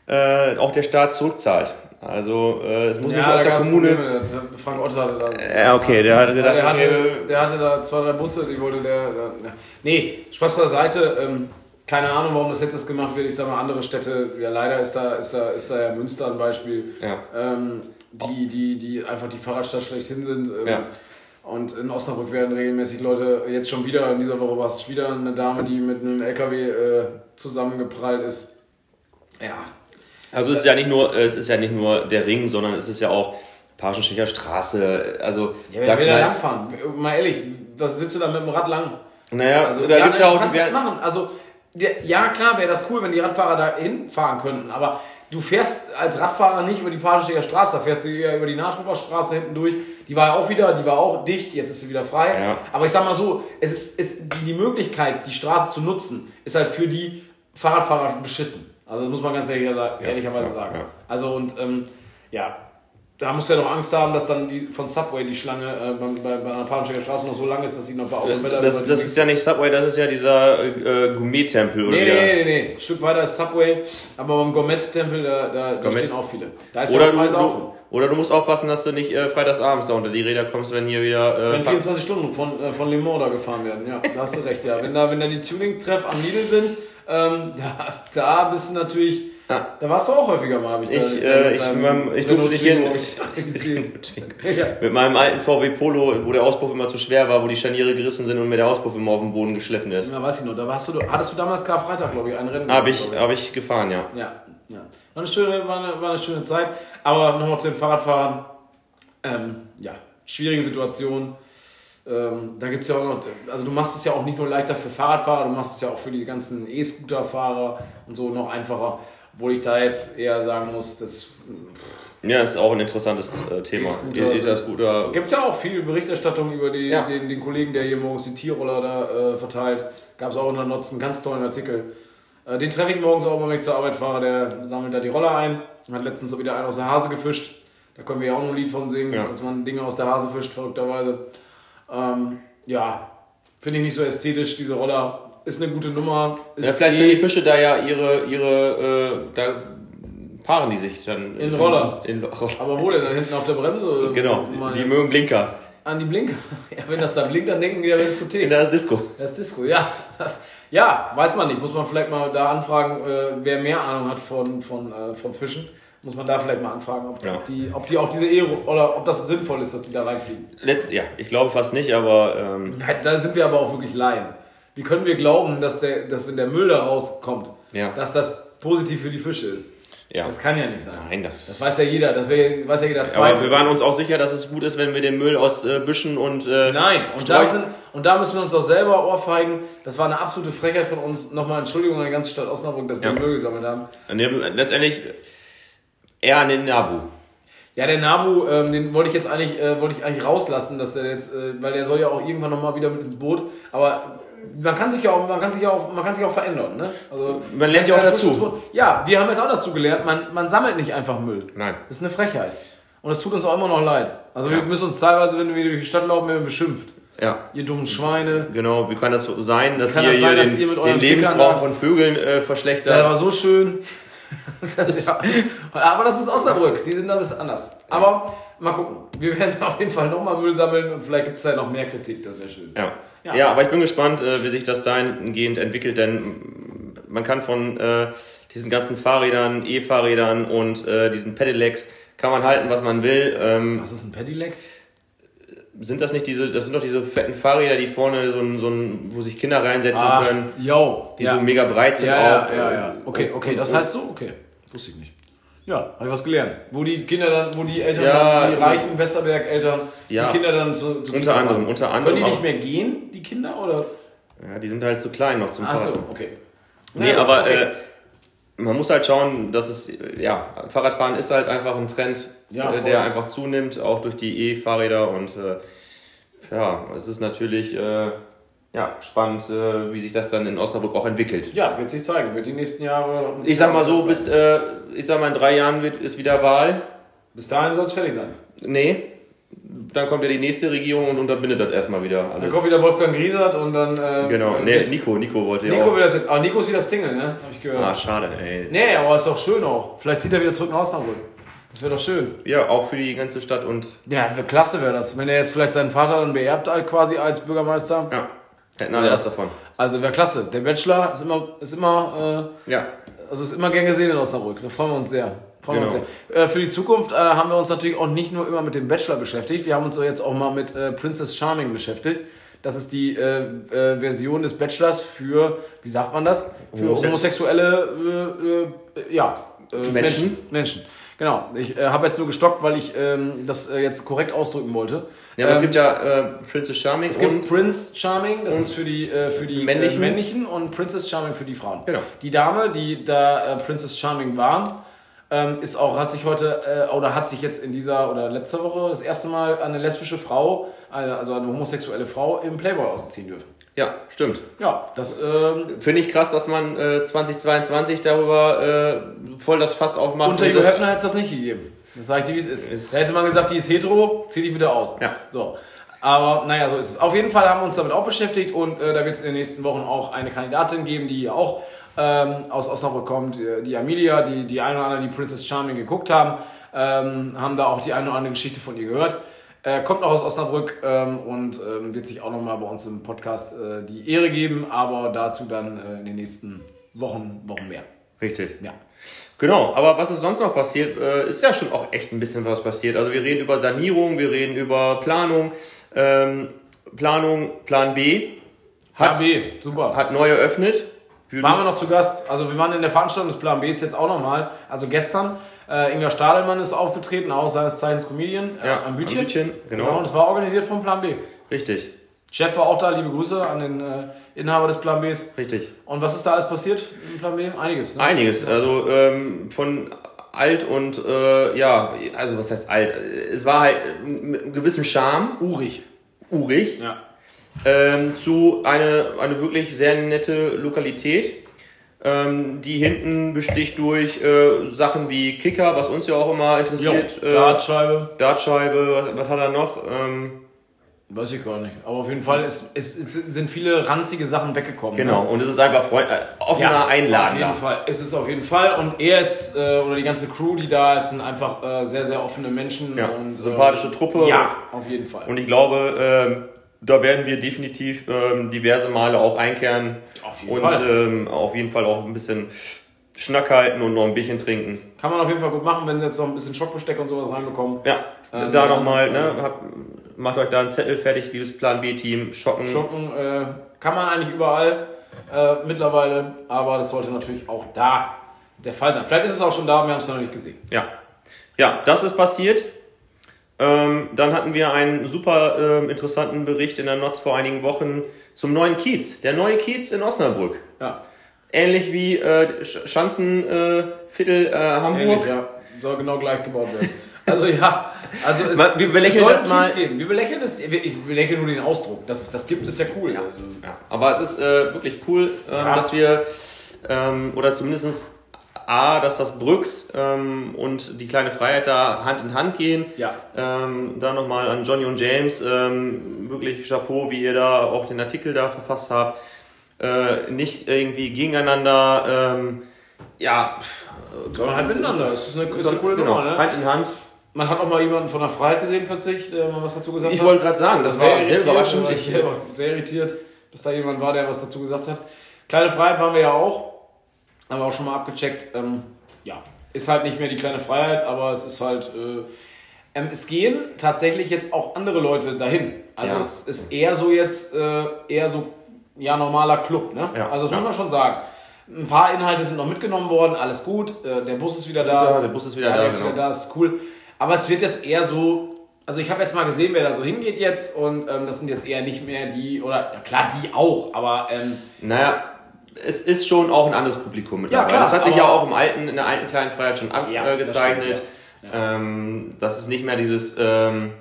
äh, auch der Staat zurückzahlt. Also äh, es muss ja, nicht aus der Kommune. Probleme. Frank Ott hatte da. Ja, okay, der hatte gedacht, der hatte, der hatte da zwei, drei Busse, die wollte der. der nee, Spaß beiseite. Ähm, keine Ahnung, warum das jetzt gemacht wird. Ich sag mal, andere Städte, ja leider ist da, ist da, ist da ja Münster ein Beispiel, ja. ähm, die, die, die einfach die Fahrradstadt schlechthin sind. Ähm, ja. Und in Osnabrück werden regelmäßig Leute, jetzt schon wieder, in dieser Woche war es wieder eine Dame, die mit einem LKW äh, zusammengeprallt ist. Ja, also es ist ja nicht nur, es ist ja nicht nur der Ring, sondern es ist ja auch Pagenstecher Straße. Also ja, da will er langfahren. Mal ehrlich, was willst du da mit dem Rad lang? Naja, also, da ja, gibt's ja auch. Kannst es machen. Also ja klar wäre das cool, wenn die Radfahrer da hinfahren könnten, aber du fährst als Radfahrer nicht über die Pagenstecher Straße, da fährst du eher über die Nachruberstraße hinten durch. Die war ja auch wieder, die war auch dicht, jetzt ist sie wieder frei. Ja. Aber ich sag mal so, es ist, es, die Möglichkeit, die Straße zu nutzen, ist halt für die Fahrradfahrer beschissen. Also das muss man ganz ehrlich, ehrlicherweise ja, sagen. Ja. Also und ähm, ja, da musst du ja noch Angst haben, dass dann die von Subway die Schlange äh, bei, bei, einer Parensteger Straße noch so lang ist, dass sie noch bei Autobälle... Das, das ist ja nicht Subway, das ist ja dieser äh, Gourmet-Tempel. Nee, nee, nee, nee, Ein Stück weiter ist Subway, aber beim Gourmet-Tempel, da, da, da stehen auch viele. Da ist oder, ja du, du, oder du musst aufpassen, dass du nicht äh, freitagsabends da unter die Räder kommst, wenn hier wieder... Äh, wenn 24 Stunden von, äh, von Le Mans da gefahren werden, ja, da hast du recht, ja. Wenn da, wenn da die Tuning-Treff am Lidl sind, ähm, da, da bist du natürlich ja. Da warst du auch häufiger mal, habe ich, ich da, äh, ich, meinem, ich durfte dich hier mit meinem alten VW Polo, wo der Auspuff immer zu schwer war, wo die Scharniere gerissen sind und mir der Auspuff immer auf dem Boden geschliffen ist. Ja, weiß ich noch. Da warst du, hattest du damals Karfreitag, glaube ich, ein Rennen? Habe ich, hab ich gefahren, ja. Ja, ja. War eine schöne, war eine, war eine schöne Zeit. Aber nochmal zu dem Fahrradfahren. Ähm, ja, schwierige Situation. Ähm, da gibt es ja auch noch, also du machst es ja auch nicht nur leichter für Fahrradfahrer, du machst es ja auch für die ganzen E-Scooter-Fahrer und so noch einfacher. Wo ich da jetzt eher sagen muss, das. Ja, ist auch ein interessantes äh, Thema. E-Scooter. Gibt es ja auch viel Berichterstattung über die, ja. den, den Kollegen, der hier morgens die Tierroller da äh, verteilt. Gab es auch in der Notz einen ganz tollen Artikel. Äh, den treffe ich morgens auch, wenn ich zur Arbeit fahre. Der sammelt da die Roller ein. Hat letztens so wieder einen aus der Hase gefischt. Da können wir ja auch noch ein Lied von singen, ja. dass man Dinge aus der Hase fischt, verrückterweise. Ähm, ja, finde ich nicht so ästhetisch, diese Roller ist eine gute Nummer. ja, vielleicht können die Fische da ja ihre, ihre äh, da paaren die sich dann. In, in Roller. In, Roller. Aber wo denn? Dann hinten auf der Bremse? Genau, die mögen Blinker. An die Blinker? Ja, wenn das da blinkt, dann denken die ja, das Diskothek. Da ist Disco. Das ist Disco, ja. Das, ja, weiß man nicht. Muss man vielleicht mal da anfragen, äh, wer mehr Ahnung hat von, von, äh, von Fischen muss man da vielleicht mal anfragen, ob, ja. ob, die, ob die auch diese Ehe oder ob das sinnvoll ist, dass die da reinfliegen. Letzt, ja, ich glaube fast nicht, aber. Ähm da sind wir aber auch wirklich Laien. Wie können wir glauben, dass, der, dass wenn der Müll da rauskommt, ja. dass das positiv für die Fische ist? Ja. Das kann ja nicht sein. Nein, das, das weiß ja jeder. Das weiß ja jeder Zweite. Aber wir waren uns auch sicher, dass es gut ist, wenn wir den Müll aus äh, Büschen und äh, Nein, und da, sind, und da müssen wir uns auch selber ohrfeigen. Das war eine absolute Frechheit von uns. Nochmal Entschuldigung an die ganze Stadt Osnabrück, dass wir ja. Müll gesammelt haben. Letztendlich eher an den Nabu. Ja, der Nabu, ähm, den wollte ich jetzt eigentlich, äh, wollte ich eigentlich rauslassen, dass er jetzt, äh, weil der soll ja auch irgendwann nochmal wieder mit ins Boot. Aber man kann sich ja auch, man kann sich ja auch, man kann sich auch verändern, ne? Also Man lernt ja auch dazu. Ja, wir haben jetzt auch dazu gelernt, man, man sammelt nicht einfach Müll. Nein. Das ist eine Frechheit. Und es tut uns auch immer noch leid. Also wir Ja. müssen uns teilweise, wenn wir durch die Stadt laufen, werden wir beschimpft. Ja. Ihr dummen Schweine. Genau, wie kann das so sein, dass Kann ihr das sein, dass den, ihr mit den eurem Lebensraum von Vögeln äh, Der verschlechtert? war so schön. Das, ja. Aber das ist Osnabrück, die sind da ein bisschen anders. Aber mal gucken. Wir werden auf jeden Fall nochmal Müll sammeln und vielleicht gibt es da noch mehr Kritik, das wäre schön. Ja. Ja. Ja. aber ich bin gespannt, äh, wie sich das dahingehend entwickelt, denn mm, man kann von äh, diesen ganzen Fahrrädern, E-Fahrrädern und äh, diesen Pedelecs kann man halten, was man will. Ähm, Was ist ein Pedelec? Sind das nicht diese, das sind doch diese fetten Fahrräder, die vorne so ein, so ein wo sich Kinder reinsetzen Ach, können, yo. die ja. so mega breit sind ja, ja, auch. ja, äh, ja. Okay, okay, das heißt so? Okay. Wusste ich nicht. Ja, habe ich was gelernt. Wo die Kinder dann, wo die Eltern, Ja, die reichen Westerberg-Eltern, Ja. die Kinder dann zu, zu Unter anderem, fahren. unter anderem Können die nicht mehr gehen, die Kinder, oder? Ja, die sind halt zu klein noch zum Ach so, Fahren. okay. Nee, Ja, aber okay. äh, man muss halt schauen, dass es, ja, Fahrradfahren ist halt einfach ein Trend, Ja, äh, der einfach zunimmt, auch durch die E-Fahrräder und äh, ja, es ist natürlich äh, ja, spannend, äh, wie sich das dann in Osnabrück auch entwickelt. Ja, wird sich zeigen. Wird die nächsten Jahre. Ich sag mal so, bis, äh, ich sag mal, in drei Jahren wird, ist wieder Wahl. Bis dahin soll es fertig sein. Nee, dann kommt ja die nächste Regierung und unterbindet das erstmal wieder Dann alles. kommt wieder Wolfgang Griesert und dann. Äh, Genau, äh, nee, wird- Nico, Nico wollte ja Nico auch. will das jetzt. Ah, Nico ist wieder Single, ne? Hab ich gehört. Ah, schade, ey. Nee, aber ist doch schön auch. Vielleicht zieht er wieder zurück nach Osnabrück. Das wäre doch schön. Ja, auch für die ganze Stadt und Ja, für klasse wäre das. Wenn er jetzt vielleicht seinen Vater dann beerbt halt quasi als Bürgermeister. ja, hätten alle was davon. Also wäre klasse. Der Bachelor ist immer, ist immer, Ja, äh, also ist immer gern gesehen in Osnabrück. Da freuen wir uns sehr. Freuen wir Genau. uns sehr. Äh, für die Zukunft äh, haben wir uns natürlich auch nicht nur immer mit dem Bachelor beschäftigt. Wir haben uns jetzt auch mal mit äh, Princess Charming beschäftigt. Das ist die äh, äh, Version des Bachelors für, wie sagt man das? Für Homosex- homosexuelle, äh, ja, Menschen. Menschen. Menschen. Genau. Ich äh, habe jetzt nur gestockt, weil ich ähm, das äh, jetzt korrekt ausdrücken wollte. Ja, aber es Ähm, gibt ja äh, Princess Charming es gibt Prince Charming, das ist für die, für die Männlichen. Männlichen und Princess Charming für die Frauen. Genau. Die Dame, die da Princess Charming war, ähm, ist auch, hat sich heute, äh, oder hat sich jetzt in dieser, oder letzte Woche das erste Mal eine lesbische Frau, eine, also eine homosexuelle Frau im Playboy ausziehen dürfen. ja, stimmt. Ja, das, ähm, Finde ich krass, dass man äh, 2022 darüber äh, voll das Fass aufmacht. unter das- Hefner hätte es das nicht gegeben. Das sage ich dir, wie es ist. Ist- Da hätte man gesagt, die ist hetero, zieh dich bitte aus. Ja. So. Aber naja, so ist es. Auf jeden Fall haben wir uns damit auch beschäftigt und äh, da wird es in den nächsten Wochen auch eine Kandidatin geben, die auch ähm, aus Osnabrück kommt, die, die Amelia, die die eine oder andere, die Princess Charming geguckt haben, ähm, haben da auch die eine oder andere Geschichte von ihr gehört. Äh, kommt auch aus Osnabrück ähm, und ähm, wird sich auch nochmal bei uns im Podcast äh, die Ehre geben, aber dazu dann äh, in den nächsten Wochen, Wochen mehr. Richtig. Ja. Genau, aber was ist sonst noch passiert, äh, ist ja schon auch echt ein bisschen was passiert. Also wir reden über Sanierung, wir reden über Planung. Ähm, Planung, Plan B hat, Plan B, super. hat neu eröffnet. Waren wir noch zu Gast? Also wir waren in der Veranstaltung des Plan Bs jetzt auch nochmal. Also gestern. Äh, Inga Stadelmann ist aufgetreten, auch seines Zeichens Comedian äh, Ja, am Bütchen. am Bütchen, genau. Und es war organisiert vom Plan B. Richtig, Chef war auch da, liebe Grüße an den äh, Inhaber des Plan Bs. richtig. Und was ist da alles passiert im Plan B? Einiges. Ne? Einiges. Also ähm, von alt und äh, ja, also was heißt alt? Es war halt mit einem gewissen Charme, Urig. urig, Ja. Ähm, zu eine, eine wirklich sehr nette Lokalität, ähm, die hinten besticht durch äh, Sachen wie Kicker, was uns ja auch immer Jo, interessiert. äh, Dartscheibe. Dartscheibe, was, was hat er noch? Ähm, Weiß ich gar nicht. Aber auf jeden Fall ist, es, es sind viele ranzige Sachen weggekommen. genau, Ne? und es ist einfach Freund, äh, offener Einladen. Auf jeden da. Fall. Es ist auf jeden Fall. Und er ist, äh, oder die ganze Crew, die da ist, sind einfach äh, sehr, sehr offene Menschen. Ja, und, sympathische äh, Truppe. Ja, auf jeden Fall. Und ich glaube, ähm, da werden wir definitiv ähm, diverse Male auch einkehren Auf jeden und Fall. Ähm, auf jeden Fall auch ein bisschen Schnack halten und noch ein Bierchen trinken. Kann man auf jeden Fall gut machen, wenn sie jetzt noch ein bisschen Schockbesteck und sowas reinbekommen. Ja, Ähm, da ähm, nochmal, ne, habt, macht euch da einen Zettel fertig, liebes Plan B-Team, schocken. Schocken äh, kann man eigentlich überall äh, mittlerweile, aber das sollte natürlich auch da der Fall sein. Vielleicht ist es auch schon da, wir haben es noch nicht gesehen. Ja. ja, das ist passiert. Ähm, dann hatten wir einen super ähm, interessanten Bericht in der Notz vor einigen Wochen zum neuen Kiez. Der neue Kiez in Osnabrück. Ja, Ähnlich wie äh, Sch- Schanzenviertel äh, äh, Hamburg. ähnlich, ja. soll genau gleich gebaut werden. Also ja, also es, Wir belächeln es das mal- geben. Wir belächeln das, ich belächle nur den Ausdruck. Dass es das gibt, ist ja cool. Also, Ja, aber es ist äh, wirklich cool, ähm, Ja. dass wir, ähm, oder zumindest A, dass das Brücks ähm, und die kleine Freiheit da Hand in Hand gehen. Ja. Ähm, da nochmal an Johnny und James, ähm, wirklich Chapeau, wie ihr da auch den Artikel da verfasst habt. Äh, nicht irgendwie gegeneinander, ähm, ja, Sondern halt miteinander. Es ist eine, ist eine coole genau, Nummer, ne? Hand in Hand. Man hat auch mal jemanden von der Freiheit gesehen plötzlich, der mal was dazu gesagt Ich hat. wollte gerade sagen, das war sehr überraschend. war Ich sehr, sehr irritiert, dass da jemand war, der was dazu gesagt hat. Kleine Freiheit waren wir ja auch. Haben wir auch schon mal abgecheckt. Ähm, ja, ist halt nicht mehr die kleine Freiheit, aber es ist halt. Äh, ähm, es gehen tatsächlich jetzt auch andere Leute dahin. Also Ja. es ist eher so jetzt, äh, eher so, ja, normaler Club, ne? Ja. Also das Ja. muss man schon sagen. Ein paar Inhalte sind noch mitgenommen worden, alles gut. Äh, der Bus ist wieder da. Ja, der Bus ist wieder da, Der ist genau. wieder da, ist cool. Aber es wird jetzt eher so, also ich habe jetzt mal gesehen, wer da so hingeht jetzt und ähm, das sind jetzt eher nicht mehr die, oder ja, klar, die auch, aber ähm, Naja, es ist schon auch ein anderes Publikum mittlerweile. klar, das hat sich ja auch im alten, in der alten kleinen Freiheit schon Ja, abgezeichnet. das stimmt, ähm, das ist nicht mehr dieses ähm,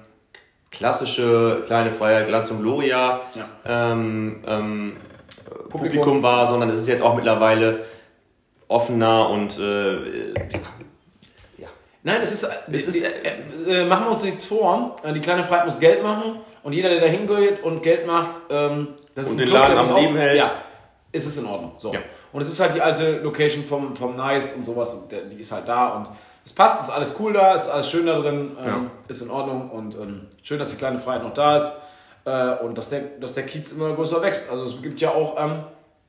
klassische kleine Freiheit, Glanz und Gloria ähm, ähm, Publikum. war, sondern es ist jetzt auch mittlerweile offener und äh, ja. nein, es ist, Es ist, äh, äh, machen wir uns nichts vor, äh, die kleine Freiheit muss Geld machen und jeder, der da hingeht und Geld macht, ähm, das ist Und ein den Club, Laden am Leben hält. Ja, ist es in Ordnung. So. Ja. Und es ist halt die alte Location vom, vom Nice und sowas, und der, die ist halt da und es passt, ist alles cool da, ist alles schön da drin, ähm, Ja. ist in Ordnung und ähm, schön, dass die kleine Freiheit noch da ist äh, und dass der, dass der Kiez immer größer wächst. Also es gibt ja auch, ähm,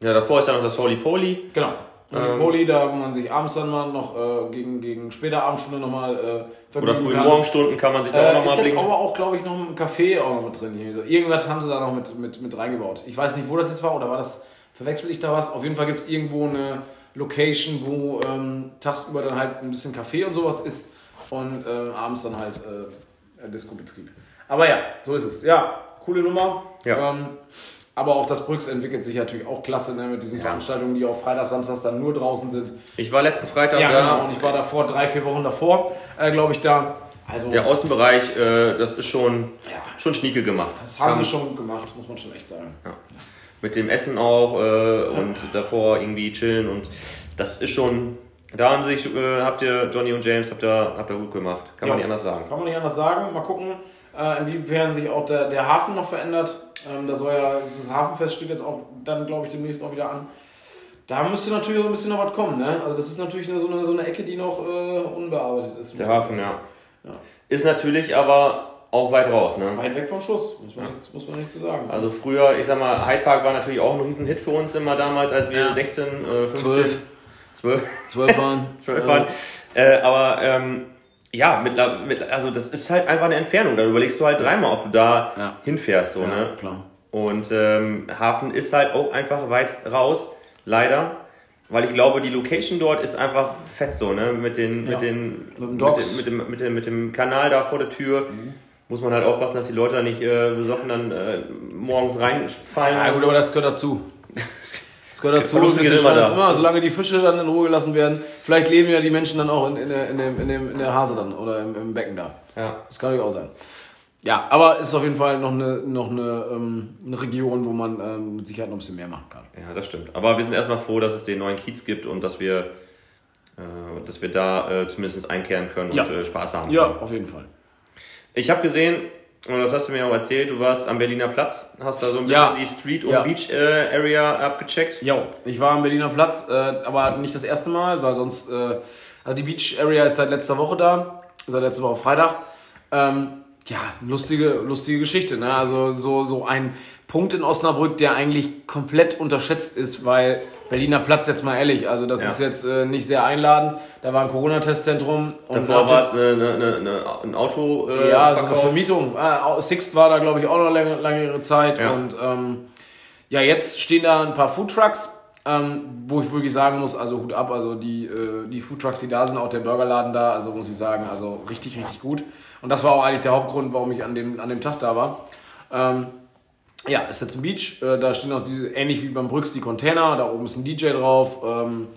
ja, davor ist ja noch das Holy Poly. genau, und Ähm. Poli, da wo man sich abends dann mal noch äh, gegen, gegen später Abendstunde nochmal äh, Oder frühe kann. Morgenstunden kann man sich da auch Äh, nochmal ist jetzt blicken. aber auch, glaube ich, noch ein Café auch noch mit drin. Irgendwie so. Irgendwas haben sie da noch mit, mit, mit reingebaut. Ich weiß nicht, wo das jetzt war oder war das, verwechsel ich da was? Auf jeden Fall gibt es irgendwo eine Location, wo ähm, tagsüber dann halt ein bisschen Café und sowas ist und äh, abends dann halt äh, Disco-Betrieb. Aber ja, so ist es. Ja, coole Nummer. Ja. Ähm, aber auch das Brücks entwickelt sich natürlich auch klasse ne, mit diesen Veranstaltungen, die auch Freitags, Samstags dann nur draußen sind. Ich war letzten Freitag Ja, da. genau. Und ich war davor, drei, vier Wochen davor, äh, glaube ich, da. Also, Der Außenbereich, äh, das ist schon, Ja. schon schnieke gemacht. Das haben Kam- sie schon gemacht, muss man schon echt sagen. Mit dem Essen auch äh, und davor irgendwie chillen und das ist schon. Da haben sich, äh, habt ihr Johnny und James, habt ihr, habt ihr gut gemacht. Kann man Ja. nicht anders sagen. Kann man nicht anders sagen. Mal gucken, äh, inwiefern sich auch der, der Hafen noch verändert. Ähm, da soll ja, das Hafenfest steht jetzt auch dann, glaube ich, demnächst auch wieder an. Da müsste natürlich so ein bisschen noch was kommen. Ne? Also das ist natürlich eine, so, eine, so eine Ecke, die noch äh, unbearbeitet ist. Der Hafen, ja. Ja. Ist natürlich aber auch weit raus, ne? Weit weg vom Schuss, muss man, nichts, muss man nichts zu sagen. Also früher, ich sag mal, Hyde Park war natürlich auch ein Riesenhit für uns immer damals, als wir Ja. 16, äh, 15, Zwölf. 12, Zwölf waren. 12 waren. Äh, aber ähm, ja, mittler, mit, also das ist halt einfach eine Entfernung. Da überlegst du halt dreimal, ob du da Ja. hinfährst. So, Ja, ne? klar. Und ähm, Hafen ist halt auch einfach weit raus, leider. Weil ich glaube, die Location dort ist einfach fett so, ne? Mit den, Ja. mit den, Mit dem mit, dem, mit, dem, mit, dem, mit dem Kanal da vor der Tür. Muss man halt aufpassen, dass die Leute da nicht äh, besoffen dann äh, morgens reinfallen. Ja, gut, aber das gehört dazu. Das gehört dazu. Bisschen sind immer da. immer, solange die Fische dann in Ruhe gelassen werden. Vielleicht leben ja die Menschen dann auch in, in, der, in, dem, in, dem, in der Hase dann oder im, im Becken da. Ja. Das kann natürlich auch sein. Ja, aber ist auf jeden Fall noch eine, noch eine, ähm, eine Region, wo man ähm, mit Sicherheit noch ein bisschen mehr machen kann. ja, das stimmt. Aber wir sind erstmal froh, dass es den neuen Kiez gibt und dass wir, äh, dass wir da äh, zumindest einkehren können Ja. und äh, Spaß haben Ja, können. auf jeden Fall. Ich habe gesehen, und das hast du mir auch erzählt, du warst am Berliner Platz, hast da so ein bisschen Ja. die Street- und Ja. Beach-Area abgecheckt. Jo, ich war am Berliner Platz, äh, aber nicht das erste Mal, weil sonst, äh, also die Beach Area ist seit letzter Woche da, seit letzter Woche Freitag. Ähm, ja, lustige, lustige Geschichte, ne? Also so, so ein Punkt in Osnabrück, der eigentlich komplett unterschätzt ist, weil Berliner Platz, jetzt mal ehrlich, also das Ja. ist jetzt äh, nicht sehr einladend. Da war ein Corona-Testzentrum und Davor war es eine, eine, eine, ein Auto. Äh, ja, so eine Verkauf. Vermietung. Äh, Sixt war da, glaube ich, auch noch längere, längere Zeit. Ja. Und ähm, ja, jetzt stehen da ein paar Foodtrucks, ähm, wo ich wirklich sagen muss, also Hut ab, also die, äh, die Foodtrucks, die da sind, auch der Burgerladen da, also muss ich sagen, also richtig, richtig gut. Und das war auch eigentlich der Hauptgrund, warum ich an dem, an dem Tag da war. Ähm, ja, ist jetzt ein Beach, äh, da stehen auch diese, ähnlich wie beim Brücks die Container, da oben ist ein DJ drauf. Ähm,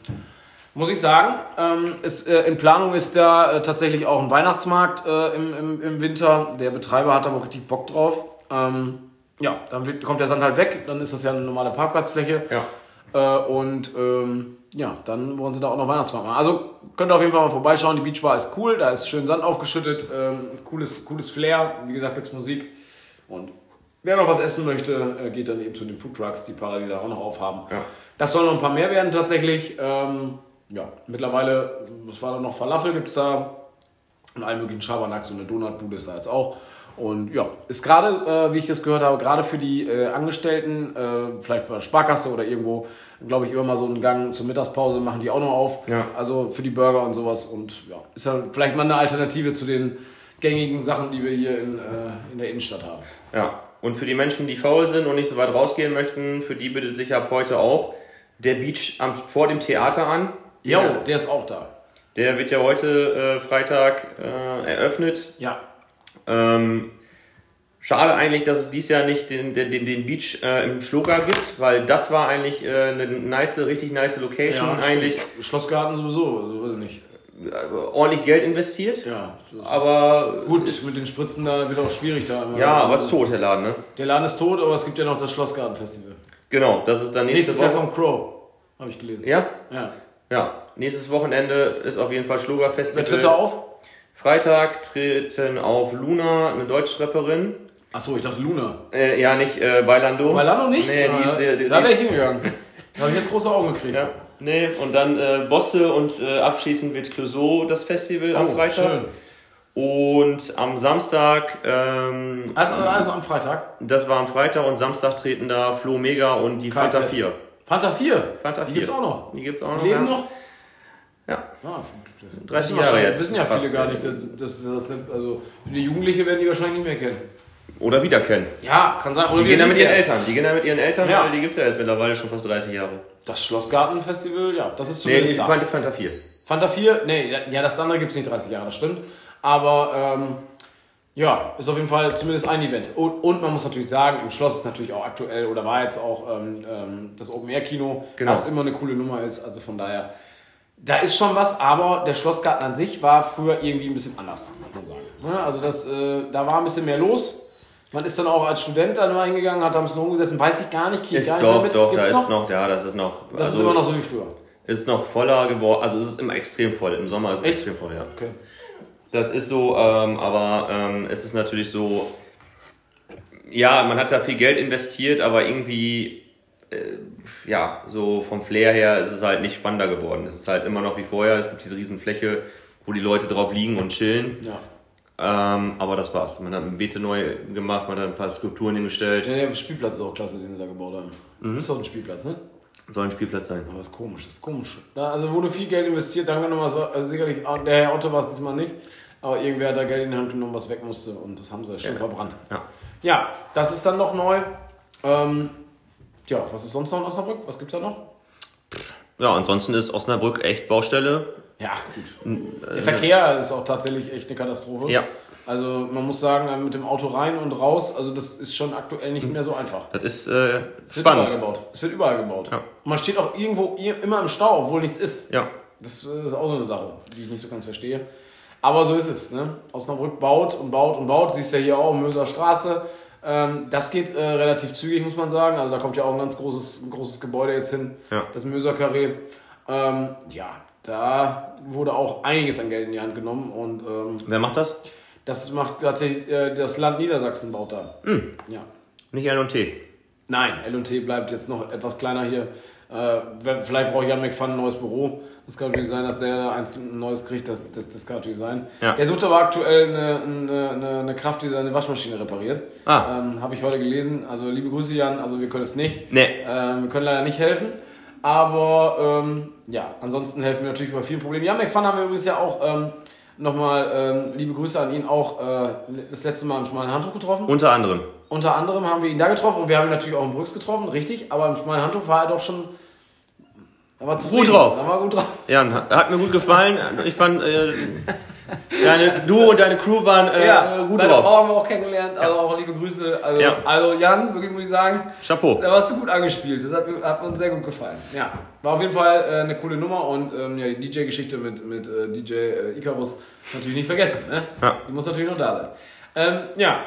Muss ich sagen. Ähm, ist, äh, in Planung ist da äh, tatsächlich auch ein Weihnachtsmarkt äh, im, im, im Winter. Der Betreiber hat da auch richtig Bock drauf. Ähm, ja, dann wird, kommt der Sand halt weg, dann ist das ja eine normale Parkplatzfläche. Ja. Äh, und ähm, ja, dann wollen sie da auch noch Weihnachtsmarkt machen. Also könnt ihr auf jeden Fall mal vorbeischauen. Die Beachbar ist cool, da ist schön Sand aufgeschüttet, ähm, cooles, cooles Flair. Wie gesagt, gibt's Musik. Und wer noch was essen möchte, äh, geht dann eben zu den Foodtrucks, die parallel da auch noch aufhaben. Ja. Das sollen noch ein paar mehr werden tatsächlich. Ähm, ja, mittlerweile, was war da noch? Falafel gibt es da und allen möglichen Schabernack, so eine Donutbude ist da jetzt auch. Und ja, ist gerade, äh, wie ich das gehört habe, gerade für die äh, Angestellten, äh, vielleicht bei der Sparkasse oder irgendwo, glaube ich, immer mal so einen Gang zur Mittagspause machen die auch noch auf. Ja. Also für die Burger und sowas. Und ja, ist ja vielleicht mal eine Alternative zu den gängigen Sachen, die wir hier in, äh, in der Innenstadt haben. Ja. Und für die Menschen, die faul sind und nicht so weit rausgehen möchten, für die bietet sich ab heute auch der Beach am, vor dem Theater an. Jo, Ja. der ist auch da. Der wird ja heute äh, Freitag äh, eröffnet. Ja. Ähm, schade eigentlich, dass es dieses Jahr nicht den, den, den, Beach äh, im Schloga gibt, weil das war eigentlich äh, eine nice, richtig nice Location. ja eigentlich. Schlossgarten sowieso, also weiß ich nicht. Äh, ordentlich Geld investiert. Ja, Aber Gut, mit den Spritzen da wird auch schwierig da. ja, aber ist tot, der Laden, ne? Der Laden ist tot, aber es gibt ja noch das Schlossgarten-Festival. Genau, das ist dann nächste Nächstes Jahr Woche. kommt Crow, habe ich gelesen. Ja? Ja. Ja. Nächstes Wochenende ist auf jeden Fall Schloga Wer tritt da auf? Freitag treten auf Luna, eine Deutschrapperin. Achso, ich dachte Luna. Äh, ja, nicht äh, Bailando. Bailando nicht? Nee, die ist, die, die da wäre ich hingegangen. da habe ich jetzt große Augen gekriegt. Ja, nee, und dann äh, Bosse und äh, abschließend wird Clouseau das Festival am Oh, Freitag. schön. Und am Samstag, ähm, Also, also am Freitag. das war am Freitag und Samstag treten da Flo Mega und die Fanta KZ. 4. Fanta 4. Fanta Die 4. gibt's auch noch. Die gibt's auch Die noch. leben ja. noch? Ja, Ah, 30 wissen Jahre jetzt. wissen ja viele Fast. gar nicht. Das, das, das, also, die Jugendliche werden die wahrscheinlich nicht mehr kennen. Oder wieder kennen. Ja, kann sein. Oder Die gehen da mit ihren Eltern. Die gehen da mit ihren Eltern, Ja. weil die gibt's ja jetzt mittlerweile schon fast 30 Jahre. Das Schlossgarten-Festival, ja, das ist Nee, zumindest da. Fanta, Fanta 4. Fanta 4, nee, ja, das andere gibt es nicht 30 Jahre, das stimmt. Aber ähm, ja, ist auf jeden Fall zumindest ein Event. Und, und man muss natürlich sagen, im Schloss ist natürlich auch aktuell oder war jetzt auch ähm, ähm, das Open-Air-Kino, Genau. was immer eine coole Nummer ist. Also von daher, da ist schon was, aber der Schlossgarten an sich war früher irgendwie ein bisschen anders, muss man sagen. Ne, Also das, äh, da war ein bisschen mehr los. Man ist dann auch als Student dann mal hingegangen, hat da ein bisschen rumgesessen, weiß ich gar nicht, krieg Ist gar nicht doch, mit. doch, da Gibt's ist noch, ja, das ist noch. Das also, ist immer noch so wie früher. Ist noch voller geworden. Also es ist immer extrem voll. Im Sommer ist es Echt? extrem voll, ja. Okay. Das ist so, ähm, aber ähm, es ist natürlich so, ja, man hat da viel Geld investiert, aber irgendwie, äh, ja, so vom Flair her ist es halt nicht spannender geworden. Es ist halt immer noch wie vorher, es gibt diese riesen Fläche, wo die Leute drauf liegen und chillen. Ja. Ähm, aber das war's. Man hat ein Beete neu gemacht, man hat ein paar Skulpturen hingestellt. Ja, der Spielplatz ist auch klasse, den sie da gebaut haben. Mhm. Ist doch ein Spielplatz, ne? Soll ein Spielplatz sein. Aber ist komisch, das ist komisch. Da, also wurde viel Geld investiert, danke nochmal, also sicherlich, ah, der Herr Otto war es diesmal nicht, aber irgendwer hat da Geld in die Hand genommen, was weg musste und das haben sie schön Ja. verbrannt. Ja. Ja, das ist dann noch neu. Ähm, ja, was ist sonst noch in Osnabrück? Was gibt's da noch? Ja, ansonsten ist Osnabrück echt Baustelle. Ja, gut. Der Verkehr ist auch tatsächlich echt eine Katastrophe. äh, Ja. Also man muss sagen, äh, mit dem Auto rein und raus, also das ist schon aktuell nicht mehr so einfach. Das ist äh, Es wird spannend. überall gebaut. Es wird überall gebaut. Ja. Und man steht auch irgendwo immer im Stau, obwohl nichts ist. Ja. Das ist auch so eine Sache, die ich nicht so ganz verstehe. Aber so ist es. Ne? Osnabrück baut und baut und baut. Siehst ja hier auch Möser Straße. Ähm, das geht äh, relativ zügig, muss man sagen. Also da kommt ja auch ein ganz großes, großes Gebäude jetzt hin, Ja. das Möser Carré. Ähm, ja, da wurde auch einiges an Geld in die Hand genommen und ähm, Wer macht das? das macht tatsächlich äh, das Land Niedersachsen baut da. Ja. Nicht L&T. Nein, L&T bleibt jetzt noch etwas kleiner hier. Äh, vielleicht braucht Jan McFun ein neues Büro. Das kann natürlich sein, dass der da eins ein neues kriegt. Das, das, das kann natürlich sein. Ja. Der sucht aber aktuell eine, eine, eine- eine Kraft, die seine Waschmaschine repariert. Ah. Ähm, Habe ich heute gelesen. Also liebe Grüße, Jan. Also wir können es nicht. Nee. Ähm, wir können leider nicht helfen. Aber ähm, ja, ansonsten helfen wir natürlich bei vielen Problemen. Jan McFun haben wir übrigens ja auch ähm, nochmal ähm, liebe Grüße an ihn auch äh, das letzte Mal im schmalen Handtuch getroffen. Unter anderem. Unter anderem haben wir ihn da getroffen und wir haben ihn natürlich auch in Brüx getroffen, richtig, aber im schmalen Handtuch war er doch schon. Er war zufrieden. Gut drauf. Er war gut drauf. Ja, hat mir gut gefallen. Ich fand, äh, deine, du und deine Crew waren äh, ja, gut seine drauf. Frau haben wir auch kennengelernt, also auch liebe Grüße. Also, Ja. also Jan, wirklich muss ich sagen, Chapeau. da warst du gut angespielt. Das hat, mir- hat uns sehr gut gefallen. Ja, war auf jeden Fall äh, eine coole Nummer und ähm, ja, die DJ-Geschichte mit, mit äh, DJ äh, Icarus natürlich nicht vergessen. Ne? Ja. Die muss natürlich noch da sein. Ähm, ja,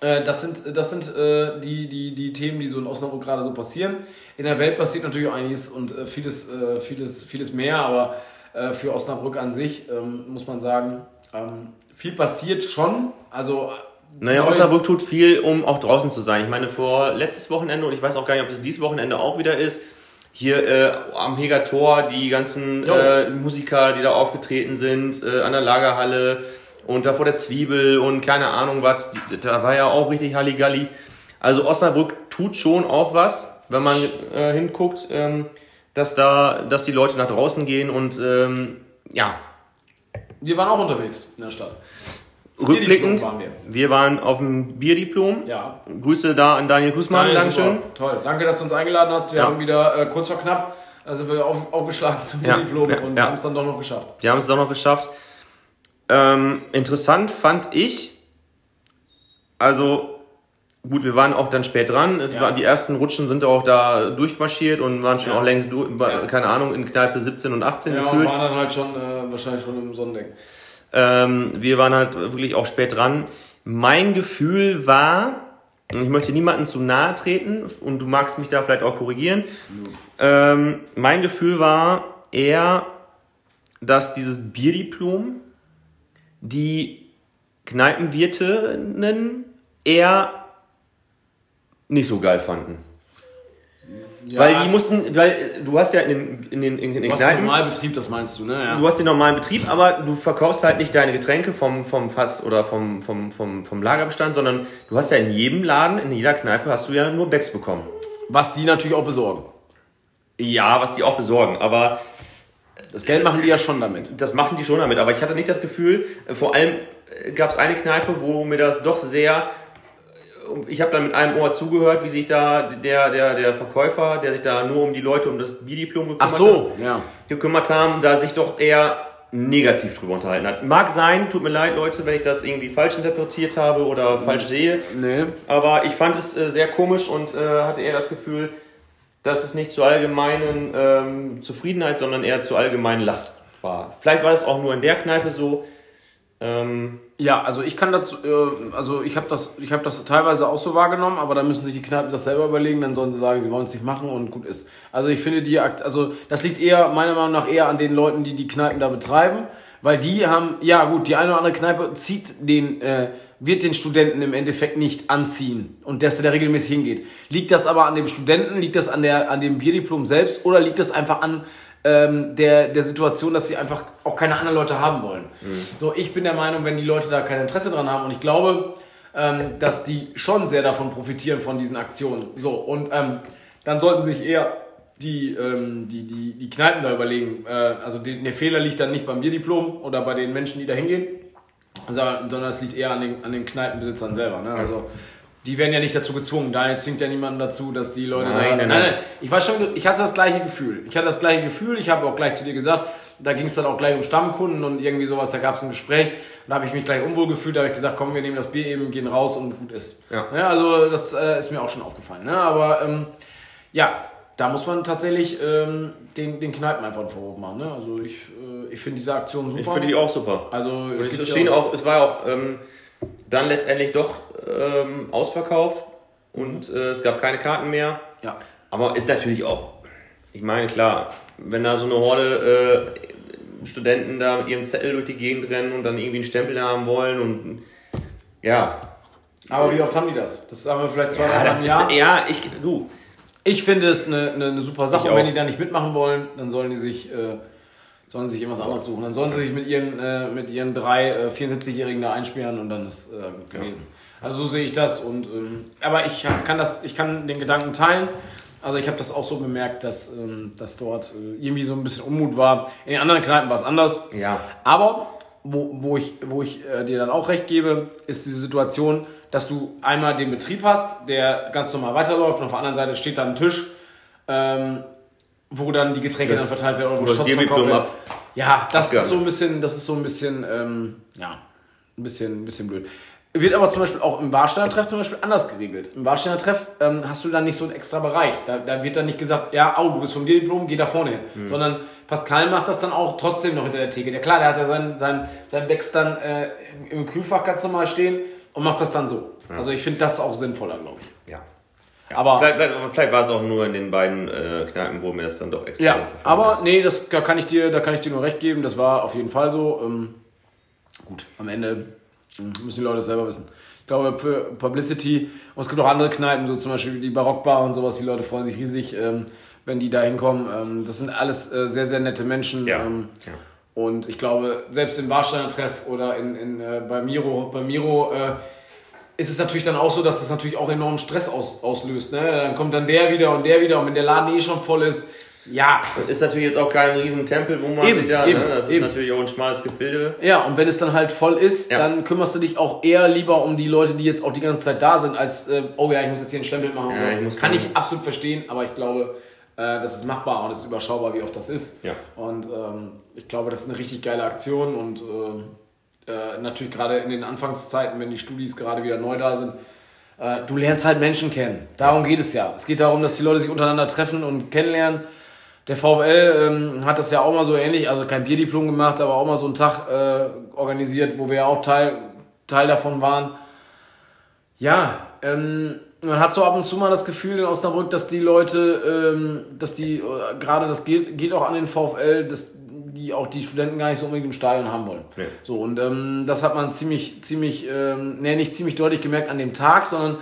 äh, das sind, das sind äh, die, die, die Themen, die so in Osnabrück gerade so passieren. In der Welt passiert natürlich auch einiges und äh, vieles, äh, vieles, vieles mehr, aber äh, für Osnabrück an sich ähm, muss man sagen, ähm, viel passiert schon. Also Naja, Osnabrück tut viel, um auch draußen zu sein. Ich meine, vor letztes Wochenende, und ich weiß auch gar nicht, ob es dieses Wochenende auch wieder ist, hier äh, am Heger Tor, die ganzen äh, Musiker, die da aufgetreten sind, äh, an der Lagerhalle und da vor der Zwiebel und keine Ahnung was, da war ja auch richtig Halligalli. Also Osnabrück tut schon auch was, wenn man äh, hinguckt, ähm, dass da, dass die Leute nach draußen gehen und ähm, ja, Wir waren auch unterwegs in der Stadt. rückblickend, waren wir. wir waren auf dem Bierdiplom. Ja. Grüße da an Daniel Kusmann, Daniel, Dankeschön. super. Toll. Danke, dass du uns eingeladen hast. Wir Ja. haben wieder äh, kurz vor knapp, also wir auf, aufgeschlagen zum Ja, Diplom ja, und haben es dann doch noch geschafft. Wir haben es auch noch geschafft. Ähm, interessant fand ich, also gut, wir waren auch dann spät dran. Es Ja. war, die ersten Rutschen sind auch da durchmarschiert und waren schon Ja. auch längst, durch, Ja. keine Ahnung, in Kneipe 17 und 18 Ja, gefühlt. waren dann halt schon äh, wahrscheinlich schon im Sonnendeck. Ähm, wir waren halt wirklich auch spät dran. Mein Gefühl war, und ich möchte niemandem zu nahe treten und du magst mich da vielleicht auch korrigieren. Ähm, mein Gefühl war eher, dass dieses Bierdiplom die Kneipenwirtinnen eher nicht so geil fanden. Ja, Weil die mussten, weil äh, du hast ja in den, in den, in den du hast Kneipen, Normalbetrieb, das meinst du, ne? Ja. Du hast den normalen Betrieb, aber du verkaufst halt nicht deine Getränke vom, vom Fass oder vom, vom, vom, vom Lagerbestand, sondern du hast ja in jedem Laden, in jeder Kneipe hast du ja nur Becks bekommen. Was die natürlich auch besorgen. Ja, was die auch besorgen, aber Das Geld machen die ja schon damit. das machen die schon damit. Aber ich hatte nicht das Gefühl, äh, vor allem gab es eine Kneipe, wo mir das doch sehr. Ich habe dann mit einem Ohr zugehört, wie sich da der, der, der Verkäufer, der sich da nur um die Leute um das Bierdiplom gekümmert Ach so, ja. gekümmert haben, da sich doch eher negativ drüber unterhalten hat. Mag sein, tut mir leid, Leute, wenn ich das irgendwie falsch interpretiert habe oder falsch sehe, Nee. aber ich fand es äh, sehr komisch und äh, hatte eher das Gefühl, dass es nicht zur allgemeinen ähm, Zufriedenheit, sondern eher zur allgemeinen Last war. Vielleicht war es auch nur in der Kneipe so. Ähm, Ja, also ich kann das, äh, also ich habe das, ich habe das teilweise auch so wahrgenommen, aber dann müssen sich die Kneipen das selber überlegen, dann sollen sie sagen, sie wollen es nicht machen und gut ist. Also ich finde die, Akt, also das liegt eher meiner Meinung nach eher an den Leuten, die die Kneipen da betreiben, weil die haben, ja gut, die eine oder andere Kneipe zieht den, äh, wird den Studenten im Endeffekt nicht anziehen und dass der regelmäßig hingeht. Liegt das aber an dem Studenten, liegt das an der, an dem Bierdiplom selbst oder liegt das einfach an ähm, der, der Situation, dass sie einfach auch keine anderen Leute haben wollen. So, ich bin der Meinung, wenn die Leute da kein Interesse dran haben und ich glaube, ähm, dass die schon sehr davon profitieren von diesen Aktionen. So, und ähm, dann sollten sich eher die, ähm, die, die, die Kneipen da überlegen. Äh, also die, der Fehler liegt dann nicht beim Bierdiplom oder bei den Menschen, die da hingehen, sondern sondern es liegt eher an den, an den Kneipenbesitzern selber. Ne? Also die werden ja nicht dazu gezwungen. Daniel zwingt ja niemanden dazu, dass die Leute Nein, da. nein, nein. Ich war schon, ich hatte das gleiche Gefühl. Ich hatte das gleiche Gefühl. Ich habe auch gleich zu dir gesagt, da ging es dann auch gleich um Stammkunden und irgendwie sowas. Da gab es ein Gespräch und da habe ich mich gleich unwohl gefühlt. Da habe ich gesagt, komm, wir nehmen das Bier eben, gehen raus und gut ist. Ja. also das äh, ist mir auch schon aufgefallen. Ne? Aber ähm, ja, da muss man tatsächlich ähm, den, den Kneipen einfach einen Vorwurf machen. Ne? Also ich, äh, ich finde diese Aktion super. ich finde die auch super. also es, ja auch, es war auch ähm, dann letztendlich doch ähm, ausverkauft und äh, es gab keine Karten mehr. Ja. Aber ist natürlich auch, ich meine, klar, wenn da so eine Horde äh, Studenten da mit ihrem Zettel durch die Gegend rennen und dann irgendwie einen Stempel haben wollen und ja. Aber wie oft haben die das? Das haben wir vielleicht zwei, Ja, drei Jahr. ja, ich, du, Ich finde es eine, eine, eine super Sache. Und wenn die da nicht mitmachen wollen, dann sollen die sich, äh, sollen sie sich irgendwas anderes suchen. Dann sollen sie sich mit ihren, äh, mit ihren drei äh, 74-Jährigen da einsperren und dann ist äh, gut gewesen. Also so sehe ich das. Und, ähm, aber ich hab- kann, das, ich kann den Gedanken teilen. Also ich habe das auch so bemerkt, dass, ähm, dass dort äh, irgendwie so ein bisschen Unmut war. In den anderen Kneipen war es anders. ja, Aber wo, wo ich, wo ich äh, dir dann auch recht gebe, ist diese Situation, dass du einmal den Betrieb hast, der ganz normal weiterläuft und auf der anderen Seite steht dann ein Tisch, ähm, wo dann die Getränke Das- dann verteilt werden oder wo Shots verkauft ab- Ja, das ist so ein bisschen, das ist so ein bisschen, ähm, ja, ein bisschen, ein bisschen blöd. Wird aber zum Beispiel auch im Warsteiner Treff zum Beispiel anders geregelt. Im Warsteiner Treff ähm, hast du dann nicht so einen extra Bereich. Da, da wird dann nicht gesagt, ja, au, du bist vom Diplom, geh da vorne hin. Hm. Sondern Pascal macht das dann auch trotzdem noch hinter der Theke. Ja klar, der hat ja sein, sein, sein Becks dann äh, im, im Kühlfach ganz normal stehen und macht das dann so. Also ich finde das auch sinnvoller, glaube ich. Ja. Aber Vielleicht, vielleicht, vielleicht war es auch nur in den beiden äh, Kneipen, wo mir das dann doch extra Ja, aber ist. nee, das da kann ich dir, da kann ich dir nur recht geben. Das war auf jeden Fall so. Ähm, gut, am Ende hm, müssen die Leute selber wissen. Ich glaube, für Publicity und es gibt auch andere Kneipen, so zum Beispiel die Barockbar und sowas. Die Leute freuen sich riesig, ähm, wenn die da hinkommen. Ähm, das sind alles äh, sehr, sehr nette Menschen. Ja, Ähm, ja. Und ich glaube, selbst im Warsteiner Treff oder in, in, äh, bei Miro, bei Miro äh, ist es natürlich dann auch so, dass das natürlich auch enormen Stress aus, auslöst. Ne? Dann kommt dann der wieder und der wieder und wenn der Laden eh schon voll ist, ja, Das ist natürlich jetzt auch kein riesen Tempel, wo man Eben, sich da, eben, ne? das ist eben. natürlich auch ein schmales Gefilde. Ja, und wenn es dann halt voll ist, Ja. dann kümmerst du dich auch eher lieber um die Leute, die jetzt auch die ganze Zeit da sind, als, äh, oh ja, ich muss jetzt hier ein Stempel machen. Ja, ich Kann ich absolut verstehen, aber ich glaube, äh, das ist machbar und es ist überschaubar, wie oft das ist. Ja. Und ähm, ich glaube, das ist eine richtig geile Aktion und äh, äh, natürlich gerade in den Anfangszeiten, wenn die Studis gerade wieder neu da sind, äh, du lernst halt Menschen kennen. Darum geht es ja. Es geht darum, dass die Leute sich untereinander treffen und kennenlernen. Der VfL ähm, hat das ja auch mal so ähnlich, also kein Bierdiplom gemacht, aber auch mal so einen Tag äh, organisiert, wo wir ja auch Teil, Teil davon waren. Ja, ähm, man hat so ab und zu mal das Gefühl in Osnabrück, dass die Leute, ähm, dass die, äh, gerade das geht, geht auch an den VfL, dass die auch die Studenten gar nicht so unbedingt im Stadion haben wollen. Nee. So, und ähm, das hat man ziemlich, ziemlich, ähm, nee, nicht ziemlich deutlich gemerkt an dem Tag, sondern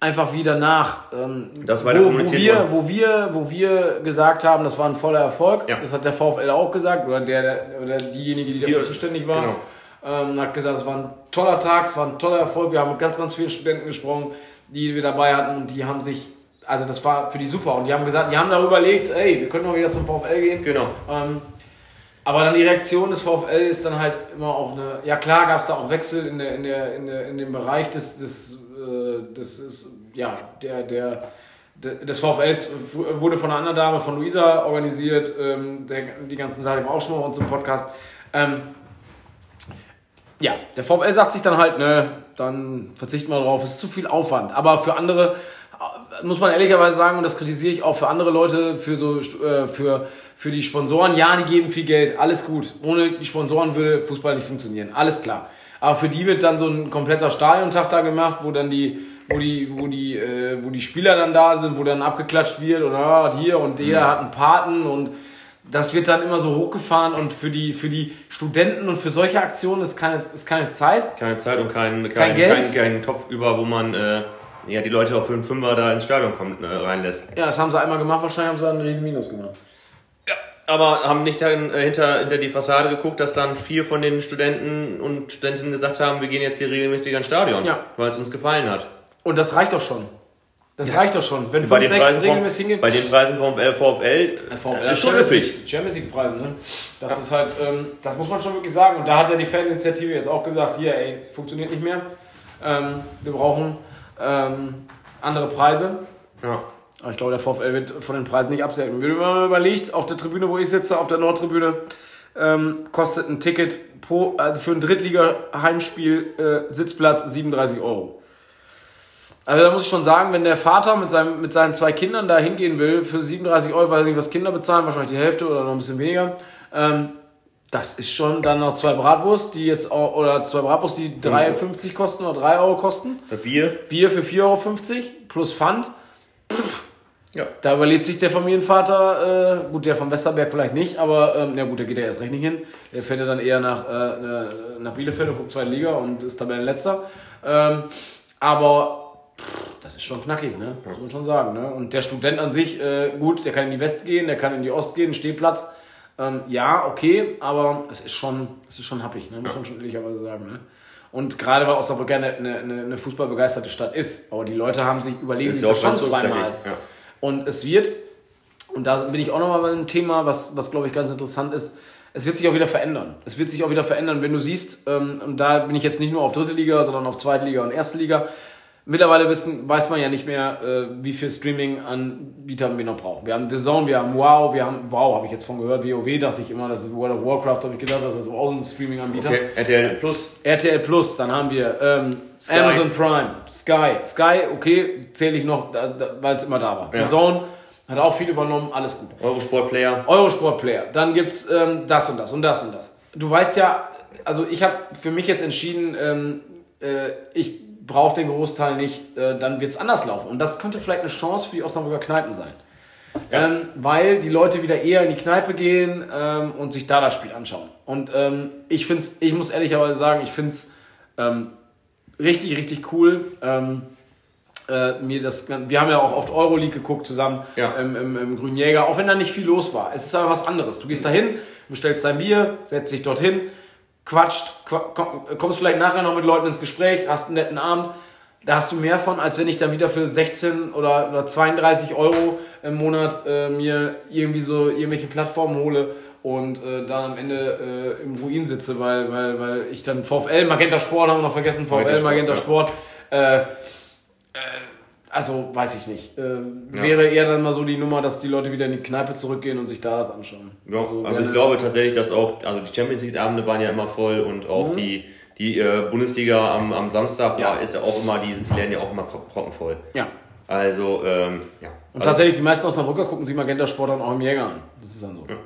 einfach wie danach. Ähm, Das weiter wo, wo, wir, wo, wir, wo wir gesagt haben, das war ein voller Erfolg. Ja. Das hat der VfL auch gesagt, oder, der, der, oder diejenige, die dafür zuständig war. genau. Ähm, hat gesagt, es war ein toller Tag, es war ein toller Erfolg. Wir haben mit ganz, ganz vielen Studenten gesprochen, die wir dabei hatten und die haben sich, also das war für die super. Und die haben gesagt, die haben darüber überlegt, ey, wir können doch wieder zum VfL gehen. Genau. Ähm, aber dann die Reaktion des VfL ist dann halt immer auch eine. Ja klar gab es da auch Wechsel in, der, in, der, in, der, in dem Bereich des, des, äh, des, des ja, der, der, de- des VfLs wurde von einer anderen Dame, von Luisa organisiert. Ähm, der, die ganzen Sachen auch schon mal bei uns im Podcast. Ähm, ja, der VfL sagt sich dann halt, ne, dann verzichten wir drauf, ist zu viel Aufwand. Aber für andere, muss man ehrlicherweise sagen, und das kritisiere ich auch für andere Leute, für so, äh, für, für die Sponsoren, ja, die geben viel Geld, alles gut. Ohne die Sponsoren würde Fußball nicht funktionieren, alles klar. Aber für die wird dann so ein kompletter Stadiontag da gemacht, wo dann die, wo die, wo die, äh, wo die Spieler dann da sind, wo dann abgeklatscht wird und ah, hier und jeder hat einen Paten und das wird dann immer so hochgefahren und für die, für die Studenten und für solche Aktionen ist keine, ist keine Zeit. Keine Zeit und kein, kein, Kein kein, Geld? kein, Topf über, wo man äh, ja, die Leute auch für einen Fünfer da ins Stadion kommt, äh, reinlässt. Ja, das haben sie einmal gemacht, wahrscheinlich haben sie dann einen riesen Minus gemacht. Aber haben nicht dann, äh, hinter, hinter die Fassade geguckt, dass dann vier von den Studenten und Studentinnen gesagt haben, wir gehen jetzt hier regelmäßig ins Stadion, Ja. weil es uns gefallen hat. Und das reicht doch schon. Das reicht doch schon. Wenn Bei fünf, den, sechs Preisen vom, regelmäßig hingehen. bei den Preisen vom äh, VfL VfL ist schon üppig. Champions League Preise, ne? Das ist halt, ähm, das muss man schon wirklich sagen. Und da hat ja die Faninitiative jetzt auch gesagt, hier, ey, es funktioniert nicht mehr. Ähm, wir brauchen ähm, andere Preise. Ja. Aber ich glaube, der VfL wird von den Preisen nicht absenken. Wenn man mal überlegt, auf der Tribüne, wo ich sitze, auf der Nordtribüne, ähm, kostet ein Ticket pro, also für ein Drittliga-Heimspiel äh, Sitzplatz 37 Euro. Also da muss ich schon sagen, wenn der Vater mit, seinem, mit seinen zwei Kindern da hingehen will, für 37 Euro, weiß ich nicht, was Kinder bezahlen, wahrscheinlich die Hälfte oder noch ein bisschen weniger, ähm, das ist schon dann noch zwei Bratwurst, die jetzt auch, oder zwei Bratwurst, die 3,50 kosten oder 3 Euro kosten. Das Bier. Bier für 4,50 Euro plus Pfand. Ja. Da überlegt sich der Familienvater, äh, gut, der vom Westerberg vielleicht nicht, aber ähm, na gut, der geht ja erst recht nicht hin. Der fährt ja dann eher nach, äh, nach Bielefeld und guckt zweite Liga und ist Tabellenletzter. Ähm, aber pff, das ist schon knackig, ne? Muss man schon sagen. Ne? Und der Student an sich, äh, gut, der kann in die West gehen, der kann in die Ost gehen, Stehplatz. Ähm, ja, okay, aber es ist schon, es ist schon happig, ne? muss man schon ehrlicherweise sagen. Ne? Und gerade weil Osnabrück ja eine, eine, eine fußballbegeisterte Stadt ist, aber die Leute haben sich sich ja schon zweimal. ja. Und es wird, und da bin ich auch nochmal bei einem Thema, was, was glaube ich ganz interessant ist, es wird sich auch wieder verändern. Es wird sich auch wieder verändern, wenn du siehst, ähm, und da bin ich jetzt nicht nur auf dritte Liga, sondern auf zweite Liga und erste Liga, Mittlerweile wissen, weiß man ja nicht mehr, äh, wie viel Streaming-Anbieter wir noch brauchen. Wir haben The Zone, wir haben Wow, wir haben, wow, habe ich jetzt von gehört, WoW dachte ich immer, das ist World of Warcraft, habe ich gedacht, das ist auch ein Streaming-Anbieter. Okay, RTL Plus. RTL Plus, dann haben wir ähm. Amazon Prime, Sky. Sky, okay, zähle ich noch, weil es immer da war. Ja. The Zone hat auch viel übernommen, alles gut. Eurosport Player. Eurosport Player, dann gibt's ähm, das und das und das und das. Du weißt ja, also ich habe für mich jetzt entschieden, ähm, äh, ich brauche den Großteil nicht, äh, dann wird's anders laufen. Und das könnte vielleicht eine Chance für die Osnabrücker Kneipen sein. Ähm, weil die Leute wieder eher in die Kneipe gehen ähm, und sich da das Spiel anschauen. Und ähm, ich find's, ich muss ehrlicherweise sagen, ich find's ähm, richtig, richtig cool. Ähm, äh, mir das, wir haben ja auch oft Euroleague geguckt zusammen Ja. im, im Grünen Jäger, auch wenn da nicht viel los war. Es ist aber was anderes. Du gehst da hin, bestellst dein Bier, setzt dich dorthin, quatscht, qua komm, kommst vielleicht nachher noch mit Leuten ins Gespräch, hast einen netten Abend. Da hast du mehr von, als wenn ich dann wieder für 16 oder, oder 32 Euro im Monat äh, mir irgendwie so irgendwelche Plattformen hole und äh, dann am Ende äh, im Ruin sitze, weil, weil, weil ich dann VfL, Magenta Sport haben wir noch vergessen, VfL, Magenta Magenta Sport, Sport, äh, äh, also weiß ich nicht. Äh, Wäre eher dann mal so die Nummer, dass die Leute wieder in die Kneipe zurückgehen und sich da das anschauen. Ja, also gerne- ich glaube tatsächlich, dass auch, also die Champions League Abende waren ja immer voll und auch die, die äh, Bundesliga am, am Samstag Mhm. Ja. war, ist ja auch immer, die die Läden ja auch immer pro- proppenvoll. Ja. Also, ähm, ja. Und also, tatsächlich, die meisten Osnabrücker gucken sich Magenta Sport dann auch im Jäger an. Das ist dann so. Ja.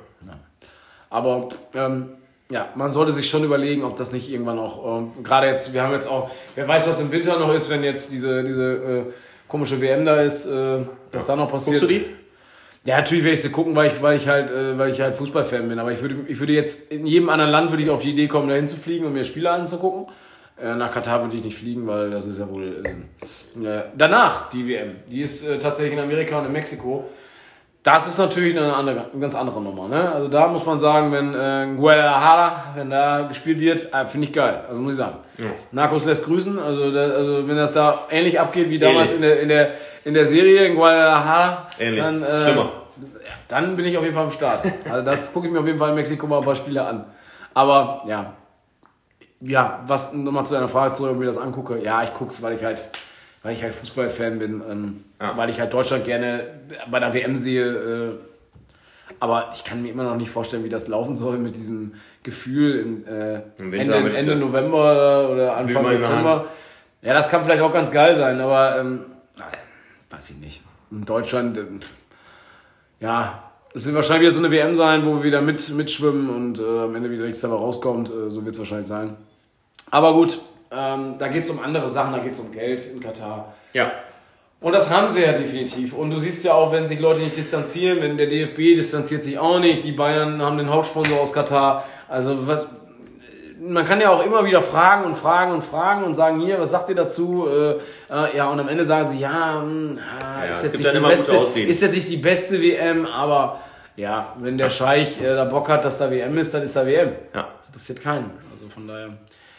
Aber ähm, ja, man sollte sich schon überlegen, ob das nicht irgendwann auch, ähm, gerade jetzt, wir haben jetzt auch, wer weiß, was im Winter noch ist, wenn jetzt diese, diese äh, komische WM da ist, äh, was da noch passiert. guckst du die? Ja, natürlich werde ich sie gucken, weil ich, weil ich halt, äh, weil ich halt Fußballfan bin. Aber ich würde, ich würde jetzt in jedem anderen Land würde ich auf die Idee kommen, da hinzufliegen und mir Spiele anzugucken. Äh, nach Katar würde ich nicht fliegen, weil das ist ja wohl äh, äh, danach die WM. Die ist äh, tatsächlich in Amerika und in Mexiko. Das ist natürlich eine, andere, eine ganz andere Nummer. Ne? Also da muss man sagen, wenn äh, Guadalajara, wenn da gespielt wird, äh, finde ich geil. Also muss ich sagen. Narcos lässt grüßen. Also, da, also wenn das da ähnlich abgeht wie damals Ähnlich. in der, in, der, in der Serie in Guadalajara, Ähnlich. dann, äh, Schlimmer. dann bin ich auf jeden Fall am Start. Also das gucke ich mir auf jeden Fall in Mexiko mal ein paar Spiele an. Aber ja, ja, was nochmal zu deiner Frage zurück, ob ich mir das angucke. Ja, ich gucke es, weil ich halt, weil ich halt Fußballfan bin, ähm, Ja. weil ich halt Deutschland gerne bei der WM sehe. Äh, aber ich kann mir immer noch nicht vorstellen, wie das laufen soll mit diesem Gefühl in, äh, Im Winter Ende, Ende äh, November oder- Anfang Dezember. Ja, das kann vielleicht auch ganz geil sein, aber ähm, weiß ich nicht. In Deutschland, ähm, ja, es wird wahrscheinlich wieder so eine WM sein, wo wir wieder mit, mitschwimmen und äh, am Ende wieder nichts dabei rauskommt. Äh, so wird es wahrscheinlich sein. Aber gut, ähm, da geht es um andere Sachen, da geht es um Geld in Katar. Ja. Und das haben sie ja definitiv. Und du siehst ja auch, wenn sich Leute nicht distanzieren, wenn der DFB distanziert sich auch nicht, die Bayern haben den Hauptsponsor aus Katar. Also was, man kann ja auch immer wieder fragen und fragen und fragen und sagen, hier, was sagt ihr dazu? Äh, äh, ja, und am Ende sagen sie, ja, hm, ah, Ja, ist, jetzt nicht die beste, ist jetzt nicht die beste WM, aber ja, wenn der Scheich äh, da Bock hat, dass da WM ist, dann ist da WM. Ja. Das interessiert keinen. Also von daher,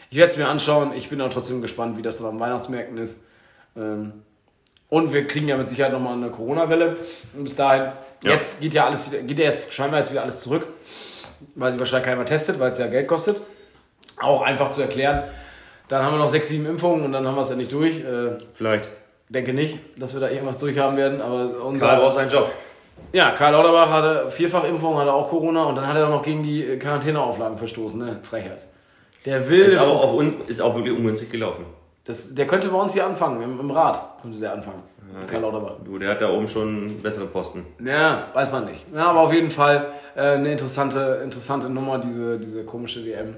ich werde es mir anschauen. Ich bin auch trotzdem gespannt, wie das dann am Weihnachtsmärkten ist. Ähm, und wir kriegen ja mit Sicherheit nochmal eine Corona-Welle. Und bis dahin, Ja. jetzt geht ja alles wieder, geht ja jetzt scheinbar jetzt wieder alles zurück, weil sich wahrscheinlich keiner testet, weil es ja Geld kostet. Auch einfach zu erklären. Dann haben wir noch sechs, sieben Impfungen und dann haben wir es ja nicht durch. Äh, Vielleicht. denke nicht, dass wir da irgendwas durchhaben werden. Aber unser, Karl braucht seinen Job. ja, Karl Lauterbach hatte Vierfachimpfung, hatte auch Corona und dann hat er noch gegen die äh, Quarantäneauflagen verstoßen. Ne? Frechheit. Der will. Ist aber auch, ist auch wirklich ungünstig gelaufen. Das, der könnte bei uns hier anfangen, im, im Rat könnte der anfangen. Karl Lauterbach. Du, der hat da oben schon bessere Posten. Ja, weiß man nicht. Ja, aber auf jeden Fall äh, eine interessante, interessante Nummer, diese, diese komische WM.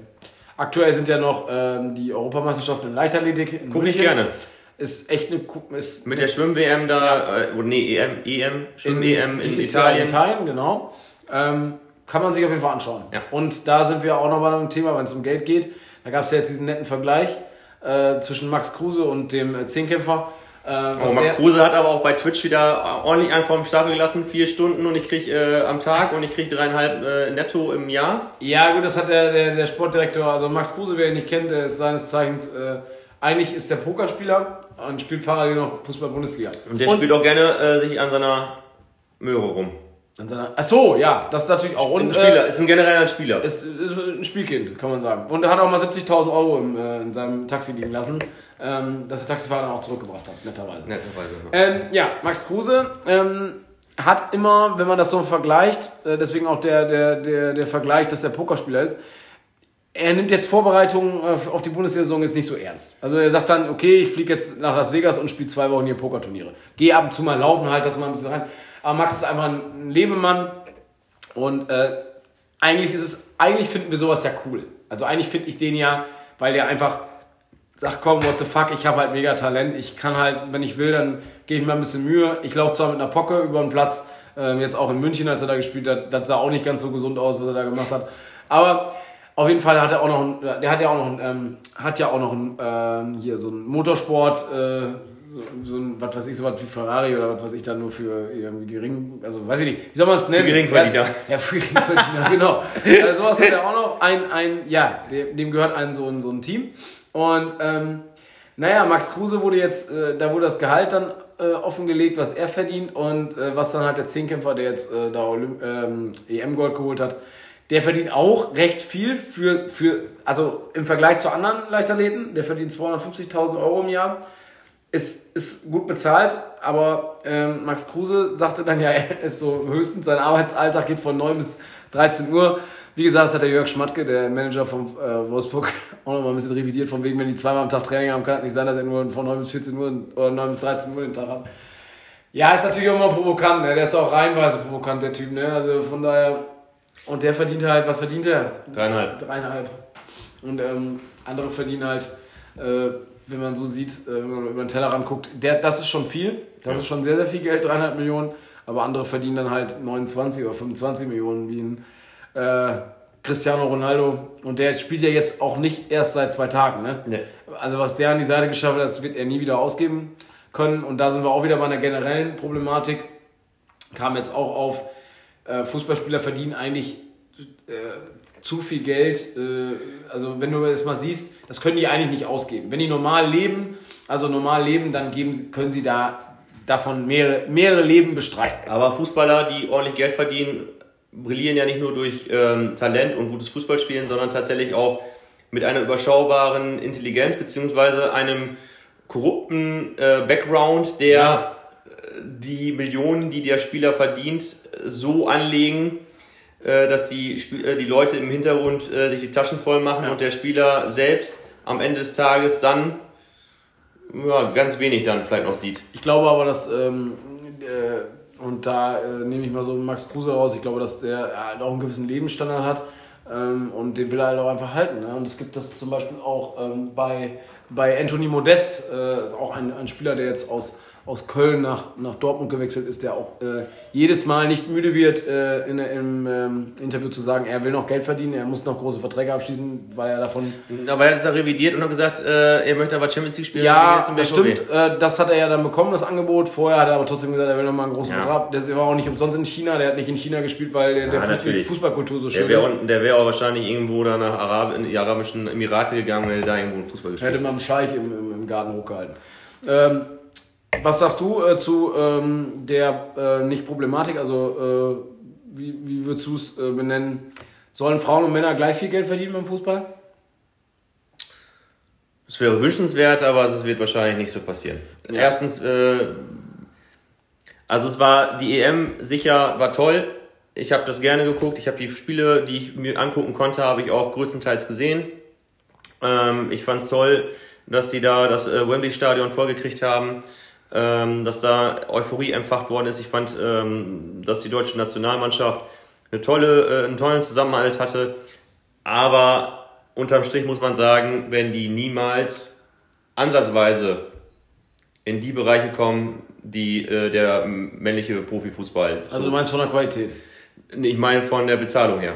Aktuell sind ja noch ähm, die Europameisterschaften in Leichtathletik. In Guck ich gerne. Ist echt eine. Ist Mit der Schwimm-WM da, äh, oder nee, EM, EM, Schwimm-EM in, ist ja Italien. in Italien, genau. Ähm, kann man sich auf jeden Fall anschauen. Ja. Und da sind wir auch nochmal beim Thema, wenn es um Geld geht. Da gab es ja jetzt diesen netten Vergleich äh, zwischen Max Kruse und dem äh, Zehnkämpfer. Äh, Oh, Max Kruse hat aber auch bei Twitch wieder ordentlich einen vom Stapel gelassen. Vier Stunden und ich krieg äh, am Tag und ich krieg dreieinhalb äh, netto im Jahr. Ja, gut, das hat der, der, der Sportdirektor, also Max Kruse, wer ihn nicht kennt, der ist seines Zeichens, äh, eigentlich ist der Pokerspieler und spielt parallel noch Fußball-Bundesliga. Und der spielt auch gerne sich an seiner Möhre rum. Ach so, ja, das ist natürlich auch. Und, ein Spieler, äh, ist ein generell ein Spieler. Ist, ist ein Spielkind, kann man sagen. Und er hat auch mal 70.000 Euro im, äh, in seinem Taxi liegen lassen, ähm, dass der Taxifahrer dann auch zurückgebracht hat, netterweise. Netterweise, ja. Ähm, ja, Max Kruse ähm, hat immer, wenn man das so vergleicht, äh, deswegen auch der, der, der, der Vergleich, dass er Pokerspieler ist, er nimmt jetzt Vorbereitungen äh, auf die Bundesliga-Saison jetzt nicht so ernst. Also er sagt dann, okay, ich fliege jetzt nach Las Vegas und spiele zwei Wochen hier Pokerturniere. Geh ab und zu mal laufen halt, dass man ein bisschen rein. Aber Max ist einfach ein Lebemann und äh, eigentlich ist es, eigentlich finden wir sowas ja cool. Also eigentlich finde ich den ja, weil der einfach sagt, komm, what the fuck, ich habe halt mega Talent, ich kann halt, wenn ich will, dann gebe ich mir ein bisschen Mühe. Ich laufe zwar mit einer Pocke über den Platz, äh, jetzt auch in München, als er da gespielt hat, das sah auch nicht ganz so gesund aus, was er da gemacht hat. Aber auf jeden Fall hat er auch noch, ein, der hat ja auch noch, ein, ähm, hat ja auch noch ein, ähm, hier so ein Motorsport, äh, so, ein, was weiß ich, so was wie Ferrari oder was weiß ich da nur für irgendwie gering, also weiß ich nicht, wie soll man es nennen? Geringverdiener. Ja, für Geringverdiener, genau. Also sowas hat er auch noch. Ein, ein, ja, dem, gehört ein so, ein so ein Team. Und ähm, naja, Max Kruse wurde jetzt, äh, da wurde das Gehalt dann äh, offengelegt, was er verdient und äh, was dann halt der Zehnkämpfer, der jetzt äh, da Olymp ähm, EM-Gold geholt hat, der verdient auch recht viel für, für also im Vergleich zu anderen Leichtathleten, der verdient 250.000 Euro im Jahr. Ist, ist gut bezahlt, aber ähm, Max Kruse sagte dann ja, er ist so höchstens, sein Arbeitsalltag geht von 9 bis 13 Uhr. Wie gesagt, das hat der Jörg Schmatke, der Manager von äh, Wolfsburg, auch nochmal ein bisschen revidiert, von wegen, wenn die zweimal am Tag Training haben, kann es nicht sein, dass er nur von 9 bis 14 Uhr oder 9 bis 13 Uhr den Tag hat. Ja, ist natürlich auch immer provokant, ne? der ist auch reihenweise provokant, der Typ. Ne? Also von daher und der verdient halt, was verdient er? Dreieinhalb. Dreieinhalb. Und ähm, andere verdienen halt, äh, wenn man so sieht, äh, wenn man über den Tellerrand guckt, der, das ist schon viel. Das ist schon sehr, sehr viel Geld, dreieinhalb Millionen. Aber andere verdienen dann halt 29 oder 25 Millionen, wie ein äh, Cristiano Ronaldo. Und der spielt ja jetzt auch nicht erst seit zwei Tagen. Ne? Nee. Also was der an die Seite geschafft hat, das wird er nie wieder ausgeben können. Und da sind wir auch wieder bei einer generellen Problematik. Kam jetzt auch auf, äh, Fußballspieler verdienen eigentlich äh, zu viel Geld. Äh, also wenn du das mal siehst, das können die eigentlich nicht ausgeben. Wenn die normal leben, also normal leben, dann geben, können sie da davon mehrere, mehrere Leben bestreiten. Aber Fußballer, die ordentlich Geld verdienen, brillieren ja nicht nur durch ähm, Talent und gutes Fußballspielen, sondern tatsächlich auch mit einer überschaubaren Intelligenz beziehungsweise einem korrupten äh, Background, der ja die Millionen, die der Spieler verdient, so anlegen, äh, dass die, äh, die Leute im Hintergrund äh, sich die Taschen voll machen ja. und der Spieler selbst am Ende des Tages dann ja, ganz wenig dann vielleicht noch sieht. Ich glaube aber, dass, ähm, äh, und da äh, nehme ich mal so Max Kruse raus, ich glaube, dass der halt auch einen gewissen Lebensstandard hat ähm, und den will er halt auch einfach halten. Ne? Und es gibt das zum Beispiel auch ähm, bei, bei Anthony Modest, äh, ist auch ein, ein Spieler, der jetzt aus aus Köln nach, nach Dortmund gewechselt ist, der auch äh, jedes Mal nicht müde wird, äh, in, im ähm, Interview zu sagen, er will noch Geld verdienen, er muss noch große Verträge abschließen, weil er davon. Aber er hat es ja revidiert und hat gesagt, äh, er möchte aber Champions League spielen. Ja, das stimmt. Äh, das hat er ja dann bekommen, das Angebot. Vorher hat er aber trotzdem gesagt, er will noch mal einen großen ja. Vertrag. Der war auch nicht umsonst in China, der hat nicht in China gespielt, weil der, der ja, Fußball, Fußballkultur so schön ist. Der wäre auch wahrscheinlich irgendwo da nach Arab, in die Arabischen Emirate gegangen, wenn er da irgendwo Fußball gespielt hätte. Hätte man einen Scheich im, im, im Garten hochgehalten. Ähm, was sagst du äh, zu ähm, der äh, Nicht-Problematik? Also, äh, wie, wie würdest du es äh, benennen? Sollen Frauen und Männer gleich viel Geld verdienen beim Fußball? Es wäre wünschenswert, aber es wird wahrscheinlich nicht so passieren. Ja. Erstens, äh, also es war die EM sicher, war toll. Ich habe das gerne geguckt. Ich habe die Spiele, die ich mir angucken konnte, habe ich auch größtenteils gesehen. Ähm, ich fand es toll, dass sie da das äh, Wembley-Stadion vollgekriegt haben ähm, dass da Euphorie empfacht worden ist. Ich fand, ähm, dass die deutsche Nationalmannschaft eine tolle, äh, einen tollen Zusammenhalt hatte. Aber unterm Strich muss man sagen, wenn die niemals ansatzweise in die Bereiche kommen, die äh, der männliche Profifußball. Also du meinst von der Qualität? Ich meine von der Bezahlung her.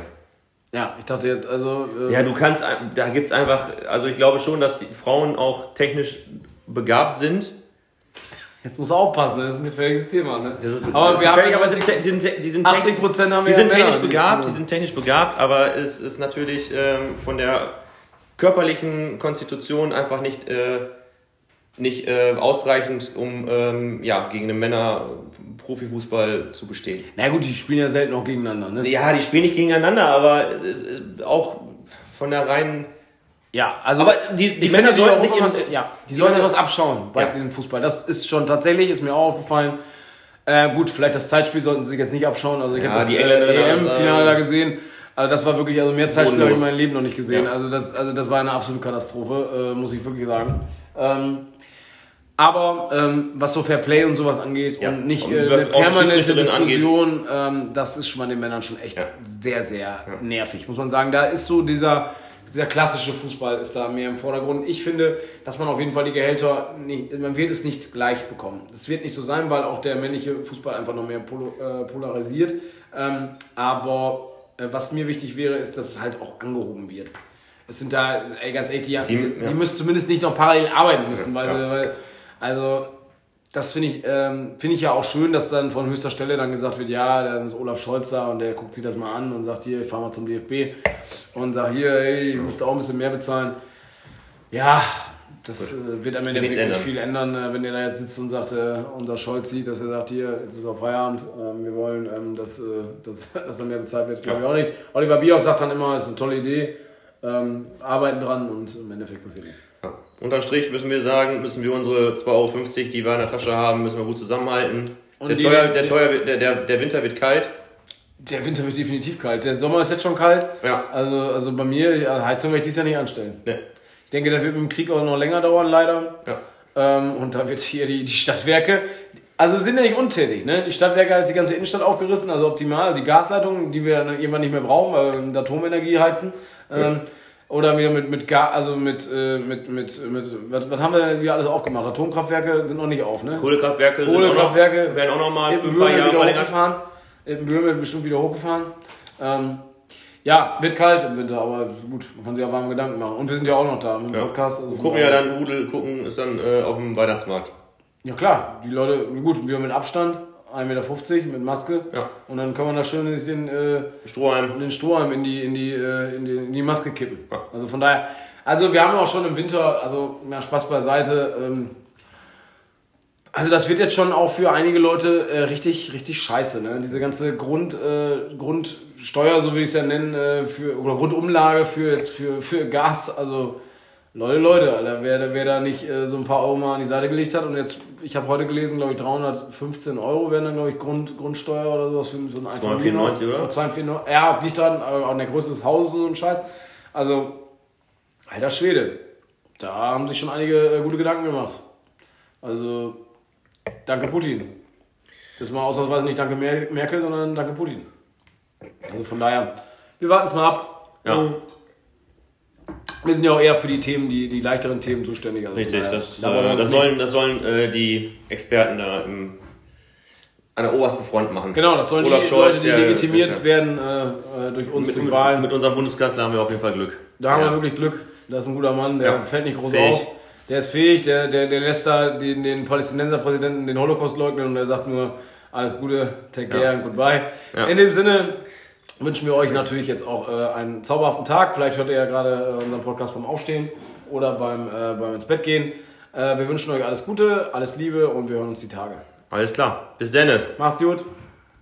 Ja, ich dachte jetzt, also. Äh ja, du kannst, da gibt's einfach, also ich glaube schon, dass die Frauen auch technisch begabt sind Jetzt muss er aufpassen, das ist ein gefährliches Thema. Ne? Ist, aber wir haben aber sind, die sind, die sind 80 Prozent haben wir die sind technisch begabt, die sind technisch begabt, aber es ist natürlich ähm, von der körperlichen Konstitution einfach nicht äh, nicht äh, ausreichend, um ähm, ja gegen eine Männer Profifußball zu bestehen. Na gut, die spielen ja selten auch gegeneinander, ne? Ja, die spielen nicht gegeneinander, aber es auch von der reinen. Ja, also Aber die- die Männer auch sich was, ja, die sollen ja Männer- was abschauen bei Ja. diesem Fußball. Das ist schon tatsächlich, ist mir auch aufgefallen. Äh, gut, vielleicht das Zeitspiel sollten sie sich jetzt nicht abschauen. Also ich Ja, habe das äh, EM-Finale äh, da gesehen. Also das war wirklich, also mehr Zeitspiel habe ich in meinem Leben noch nicht gesehen. Ja. Also, das, also das war eine absolute Katastrophe, äh, muss ich wirklich sagen. Ähm, aber ähm, was so Fair Play und sowas angeht Ja. und nicht Und äh, eine permanente. Diskussion, ähm, das ist schon bei den Männern schon echt sehr, sehr nervig, muss man sagen. Da ist so dieser, dieser klassische Fußball ist da mehr im Vordergrund. Ich finde, dass man auf jeden Fall die Gehälter, nicht, man wird es nicht gleich bekommen. Das wird nicht so sein, weil auch der männliche Fußball einfach noch mehr äh, polarisiert. Ähm, aber äh, was mir wichtig wäre, ist, dass es halt auch angehoben wird. Es sind da, ey, ganz ehrlich, die, die, ja. die müssen zumindest nicht noch parallel arbeiten müssen, weil, ja. weil also das finde ich, ähm, finde ich ja auch schön, dass dann von höchster Stelle dann gesagt wird, ja, dann ist Olaf Scholz da und der guckt sich das mal an und sagt, hier, ich fahr mal zum DFB und sagt, hier, ey, ich müsste auch ein bisschen mehr bezahlen. Ja, das äh, wird am Ende nicht ändern. viel ändern, äh, wenn der da jetzt sitzt und sagt, äh, unser Scholz sieht, dass er sagt, hier, jetzt ist auch Feierabend, ähm, wir wollen, ähm, dass, äh, dass, dass er mehr bezahlt wird, glaube ich auch nicht. Oliver Bierhoff sagt dann immer, es ist eine tolle Idee, ähm, arbeiten dran und im Endeffekt passiert nichts. Unterm Strich müssen wir sagen, müssen wir unsere 2,50 Euro, die wir in der Tasche haben, müssen wir gut zusammenhalten. Und Der, die- teuer, der, teuer, der, der, der Winter wird kalt. Der Winter wird definitiv kalt. Der Sommer ist jetzt schon kalt. Ja. Also, also bei mir, Heizung werde ich dies Jahr nicht anstellen. Ne. Ich denke, das wird mit dem Krieg auch noch länger dauern, leider. Ja. Ähm, und da wird hier die, die Stadtwerke, also sind ja nicht untätig, ne? Die Stadtwerke hat jetzt die ganze Innenstadt aufgerissen, also optimal. Die Gasleitungen, die wir dann irgendwann nicht mehr brauchen, weil wir mit Atomenergie heizen. Ähm, oder wieder mit, mit Gas, also mit, äh, mit, mit, mit, was, was haben wir denn wieder alles aufgemacht? Atomkraftwerke sind noch nicht auf, ne? Kohlekraftwerke, sind Kohlekraftwerke auch noch, werden auch noch mal für ein paar Jahre wieder verlängert. Ippenbüren wird bestimmt wieder hochgefahren. Ähm, ja, wird kalt im Winter, aber gut, man kann sich ja warm Gedanken machen. Und wir sind ja auch noch da dem Ja. Podcast. Also Gucken ja dann, Rudel gucken ist dann äh, auf dem Weihnachtsmarkt. Ja klar, die Leute, gut, wir mit Abstand, 1,50 Meter mit Maske. Ja. Und dann kann man da schön den, äh, Strohhalm. den Strohhalm in die, in, die, äh, in, die, in die Maske kippen. Ja. Also von daher, also wir haben auch schon im Winter, also ja, Spaß beiseite, ähm, also das wird jetzt schon auch für einige Leute äh, richtig, richtig scheiße. Ne? Diese ganze Grund, äh, Grundsteuer, so will ich es ja nennen, äh, für, oder Grundumlage für, jetzt für, für Gas, also Leute, Leute, Alter, wer, wer da nicht äh, so ein paar Euro mal an die Seite gelegt hat und jetzt, ich habe heute gelesen, glaube ich, 315 Euro werden dann, glaube ich, Grund, Grundsteuer oder sowas für, für ein iPhone. 294, oder? 294, ja, liegt dran, aber an der Größe des Hauses und so ein Scheiß. Also, alter Schwede, da haben sich schon einige äh, gute Gedanken gemacht. Also, danke Putin. Das ist mal ausnahmsweise nicht danke Mer- Merkel, sondern danke Putin. Also von daher, wir warten es mal ab. Ja. Wir sind ja auch eher für die Themen, die, die leichteren Themen zuständig. Also Richtig, das, da äh, das sollen, das sollen äh, die Experten da im, an der obersten Front machen. Genau, das sollen Olaf die Scholz, Leute, die legitimiert ja- werden äh, äh, durch uns, Mit, durch mit, Wahlen. mit unserem Bundeskanzler haben wir auf jeden Fall Glück. Da haben Ja. wir wirklich Glück. Das ist ein guter Mann, der Ja. fällt nicht groß Fähig. auf. Der ist fähig, der, der, der lässt da den, den Palästinenserpräsidenten den Holocaust leugnen und er sagt nur, alles Gute, take care and goodbye. In dem Sinne wünschen wir euch natürlich jetzt auch äh, einen zauberhaften Tag. Vielleicht hört ihr ja gerade äh, unseren Podcast beim Aufstehen oder beim, äh, beim ins Bett gehen. Äh, wir wünschen euch alles Gute, alles Liebe und wir hören uns die Tage. Alles klar. Bis denne. Macht's gut.